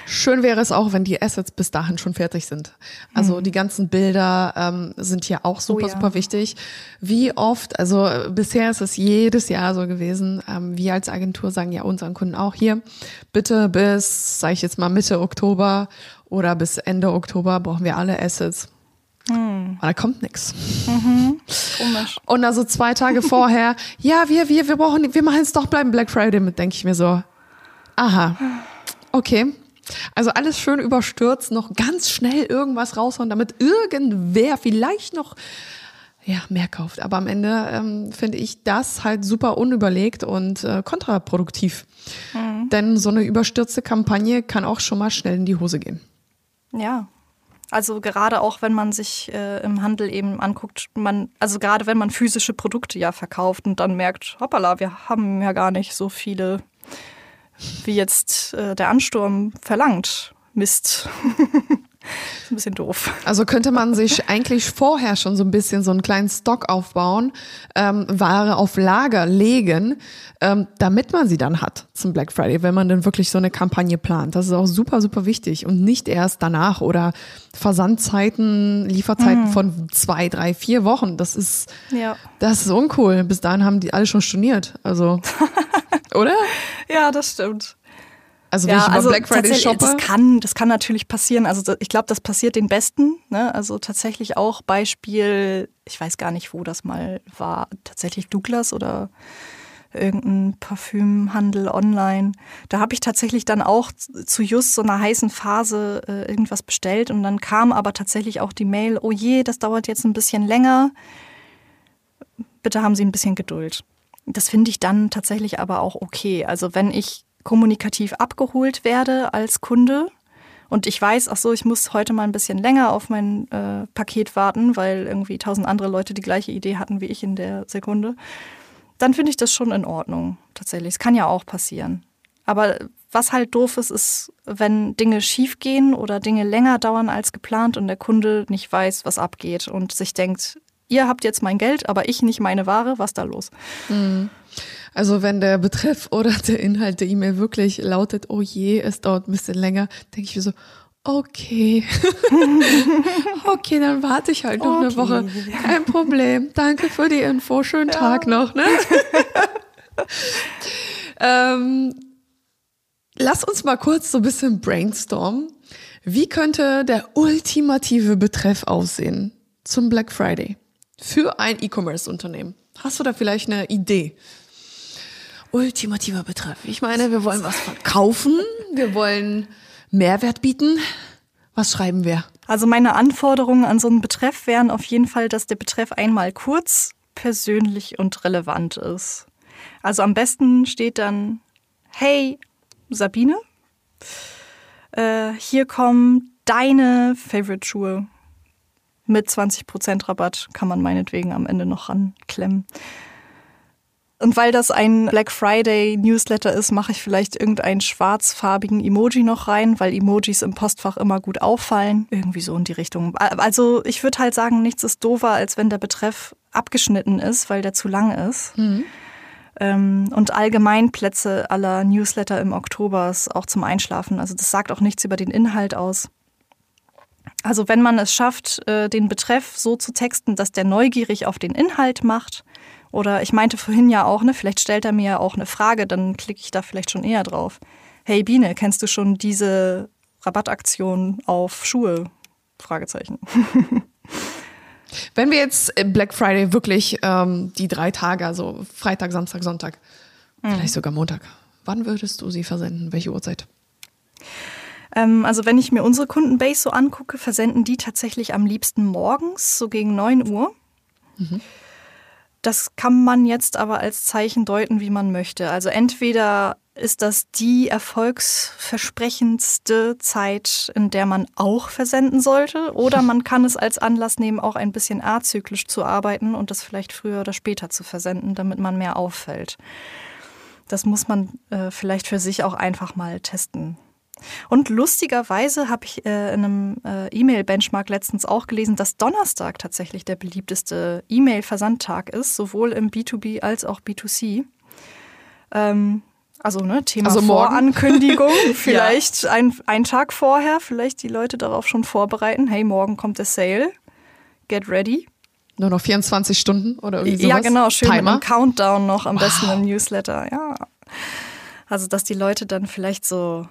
G: Schön wäre es auch, wenn die Assets bis dahin schon fertig sind. Also mhm. die ganzen Bilder ähm, sind hier auch super, oh ja. super wichtig. Wie oft, also bisher ist es jedes Jahr so gewesen, ähm, wir als Agentur sagen ja unseren Kunden auch hier, bitte bis, sage ich jetzt mal Mitte Oktober oder bis Ende Oktober brauchen wir alle Assets. Mhm. Da kommt nichts. Mhm. Komisch. Und also zwei Tage vorher, ja, wir, wir, wir brauchen, wir machen jetzt doch bleiben Black Friday mit, denke ich mir so. Aha. Okay. Also alles schön überstürzt, noch ganz schnell irgendwas raushauen, damit irgendwer vielleicht noch ja, mehr kauft. Aber am Ende ähm, finde ich das halt super unüberlegt und äh, kontraproduktiv. Mhm. Denn so eine überstürzte Kampagne kann auch schon mal schnell in die Hose gehen.
F: Ja. Also gerade auch, wenn man sich äh, im Handel eben anguckt, man, also gerade wenn man physische Produkte ja verkauft und dann merkt, hoppala, wir haben ja gar nicht so viele wie jetzt äh, der Ansturm verlangt. Mist. ist ein bisschen doof.
G: Also könnte man sich eigentlich vorher schon so ein bisschen so einen kleinen Stock aufbauen, ähm, Ware auf Lager legen, ähm, damit man sie dann hat zum Black Friday, wenn man dann wirklich so eine Kampagne plant. Das ist auch super, super wichtig und nicht erst danach oder Versandzeiten, Lieferzeiten mhm. von zwei, drei, vier Wochen. Das ist, ja. das ist uncool. Bis dahin haben die alle schon storniert. Also, oder?
F: Ja, das stimmt.
G: Also wenn ja, ich über also Black Friday shoppe?
F: Das kann, das kann natürlich passieren. Also ich glaube, das passiert den Besten. Ne? Also tatsächlich auch Beispiel, ich weiß gar nicht, wo das mal war, tatsächlich Douglas oder irgendein Parfümhandel online. Da habe ich tatsächlich dann auch zu just so einer heißen Phase äh, irgendwas bestellt und dann kam aber tatsächlich auch die Mail, oh je, das dauert jetzt ein bisschen länger. Bitte haben Sie ein bisschen Geduld. Das finde ich dann tatsächlich aber auch okay. Also wenn ich kommunikativ abgeholt werde als Kunde und ich weiß, ach so, ich muss heute mal ein bisschen länger auf mein äh, Paket warten, weil irgendwie tausend andere Leute die gleiche Idee hatten wie ich in der Sekunde, dann finde ich das schon in Ordnung. Tatsächlich. Es kann ja auch passieren. Aber was halt doof ist, ist, wenn Dinge schiefgehen oder Dinge länger dauern als geplant und der Kunde nicht weiß, was abgeht und sich denkt, ihr habt jetzt mein Geld, aber ich nicht meine Ware, was da los?
G: Mhm. Also wenn der Betreff oder der Inhalt der E-Mail wirklich lautet, oh je, es dauert ein bisschen länger, denke ich mir so, okay. okay, dann warte ich halt noch okay. eine Woche. Kein Problem. Danke für die Info. Schönen ja. Tag noch, ne? ähm, lass uns mal kurz so ein bisschen brainstormen. Wie könnte der ultimative Betreff aussehen zum Black Friday für ein E-Commerce-Unternehmen? Hast du da vielleicht eine Idee? Ultimativer Betreff. Ich meine, wir wollen was verkaufen, wir wollen Mehrwert bieten. Was schreiben wir?
F: Also meine Anforderungen an so einen Betreff wären auf jeden Fall, dass der Betreff einmal kurz, persönlich und relevant ist. Also am besten steht dann, hey Sabine, äh, hier kommen deine Favorite-Schuhe. Mit 20% Rabatt kann man meinetwegen am Ende noch ranklemmen. Und weil das ein Black Friday Newsletter ist, mache ich vielleicht irgendeinen schwarzfarbigen Emoji noch rein, weil Emojis im Postfach immer gut auffallen. Irgendwie so in die Richtung. Also ich würde halt sagen, nichts ist doofer, als wenn der Betreff abgeschnitten ist, weil der zu lang ist. Mhm. Ähm, und Allgemeinplätze aller Newsletter im Oktober ist auch zum Einschlafen. Also das sagt auch nichts über den Inhalt aus. Also wenn man es schafft, äh, den Betreff so zu texten, dass der neugierig auf den Inhalt macht, oder ich meinte vorhin ja auch, ne, vielleicht stellt er mir ja auch eine Frage, dann klicke ich da vielleicht schon eher drauf. Hey Biene, kennst du schon diese Rabattaktion auf Schuhe? Fragezeichen.
G: Wenn wir jetzt Black Friday wirklich ähm, die drei Tage, also Freitag, Samstag, Sonntag, mhm. vielleicht sogar Montag, wann würdest du sie versenden? Welche Uhrzeit?
F: Ähm, also wenn ich mir unsere Kundenbase so angucke, versenden die tatsächlich am liebsten morgens, so gegen 9 Uhr. Mhm. Das kann man jetzt aber als Zeichen deuten, wie man möchte. Also entweder ist das die erfolgsversprechendste Zeit, in der man auch versenden sollte. Oder man kann es als Anlass nehmen, auch ein bisschen azyklisch zu arbeiten und das vielleicht früher oder später zu versenden, damit man mehr auffällt. Das muss man äh, vielleicht für sich auch einfach mal testen. Und lustigerweise habe ich äh, in einem äh, E-Mail-Benchmark letztens auch gelesen, dass Donnerstag tatsächlich der beliebteste E-Mail-Versandtag ist, sowohl im B2B als auch B2C. Ähm, also ne, Thema also Vorankündigung, vielleicht ja. ein, ein Tag vorher, vielleicht die Leute darauf schon vorbereiten, hey, morgen kommt der Sale, get ready.
G: Nur noch 24 Stunden oder irgendwie sowas?
F: Ja, genau, schön Timer. mit einem Countdown noch, am wow. besten im Newsletter, ja. Also, dass die Leute dann vielleicht so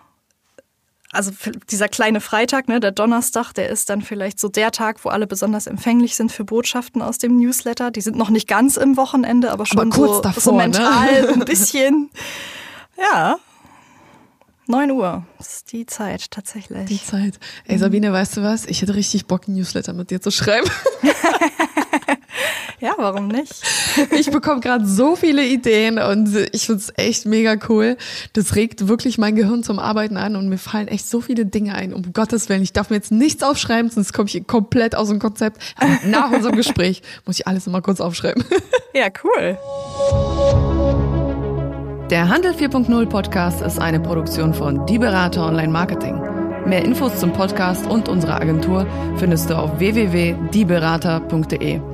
F: also dieser kleine Freitag, ne, der Donnerstag, der ist dann vielleicht so der Tag, wo alle besonders empfänglich sind für Botschaften aus dem Newsletter. Die sind noch nicht ganz im Wochenende, aber schon aber kurz so, davor, so ne? mental ne? ein bisschen. Ja. 9 Uhr. Das ist die Zeit tatsächlich.
G: Die Zeit. Ey, Sabine, weißt du was? Ich hätte richtig Bock, ein Newsletter mit dir zu schreiben.
F: Ja, warum nicht?
G: Ich bekomme gerade so viele Ideen und ich finde es echt mega cool. Das regt wirklich mein Gehirn zum Arbeiten an und mir fallen echt so viele Dinge ein. Um Gottes Willen, ich darf mir jetzt nichts aufschreiben, sonst komme ich komplett aus dem Konzept. Aber nach unserem Gespräch muss ich alles immer kurz aufschreiben.
F: Ja, cool.
G: Der Handel 4.0 Podcast ist eine Produktion von Die Berater Online Marketing. Mehr Infos zum Podcast und unserer Agentur findest du auf www.dieberater.de.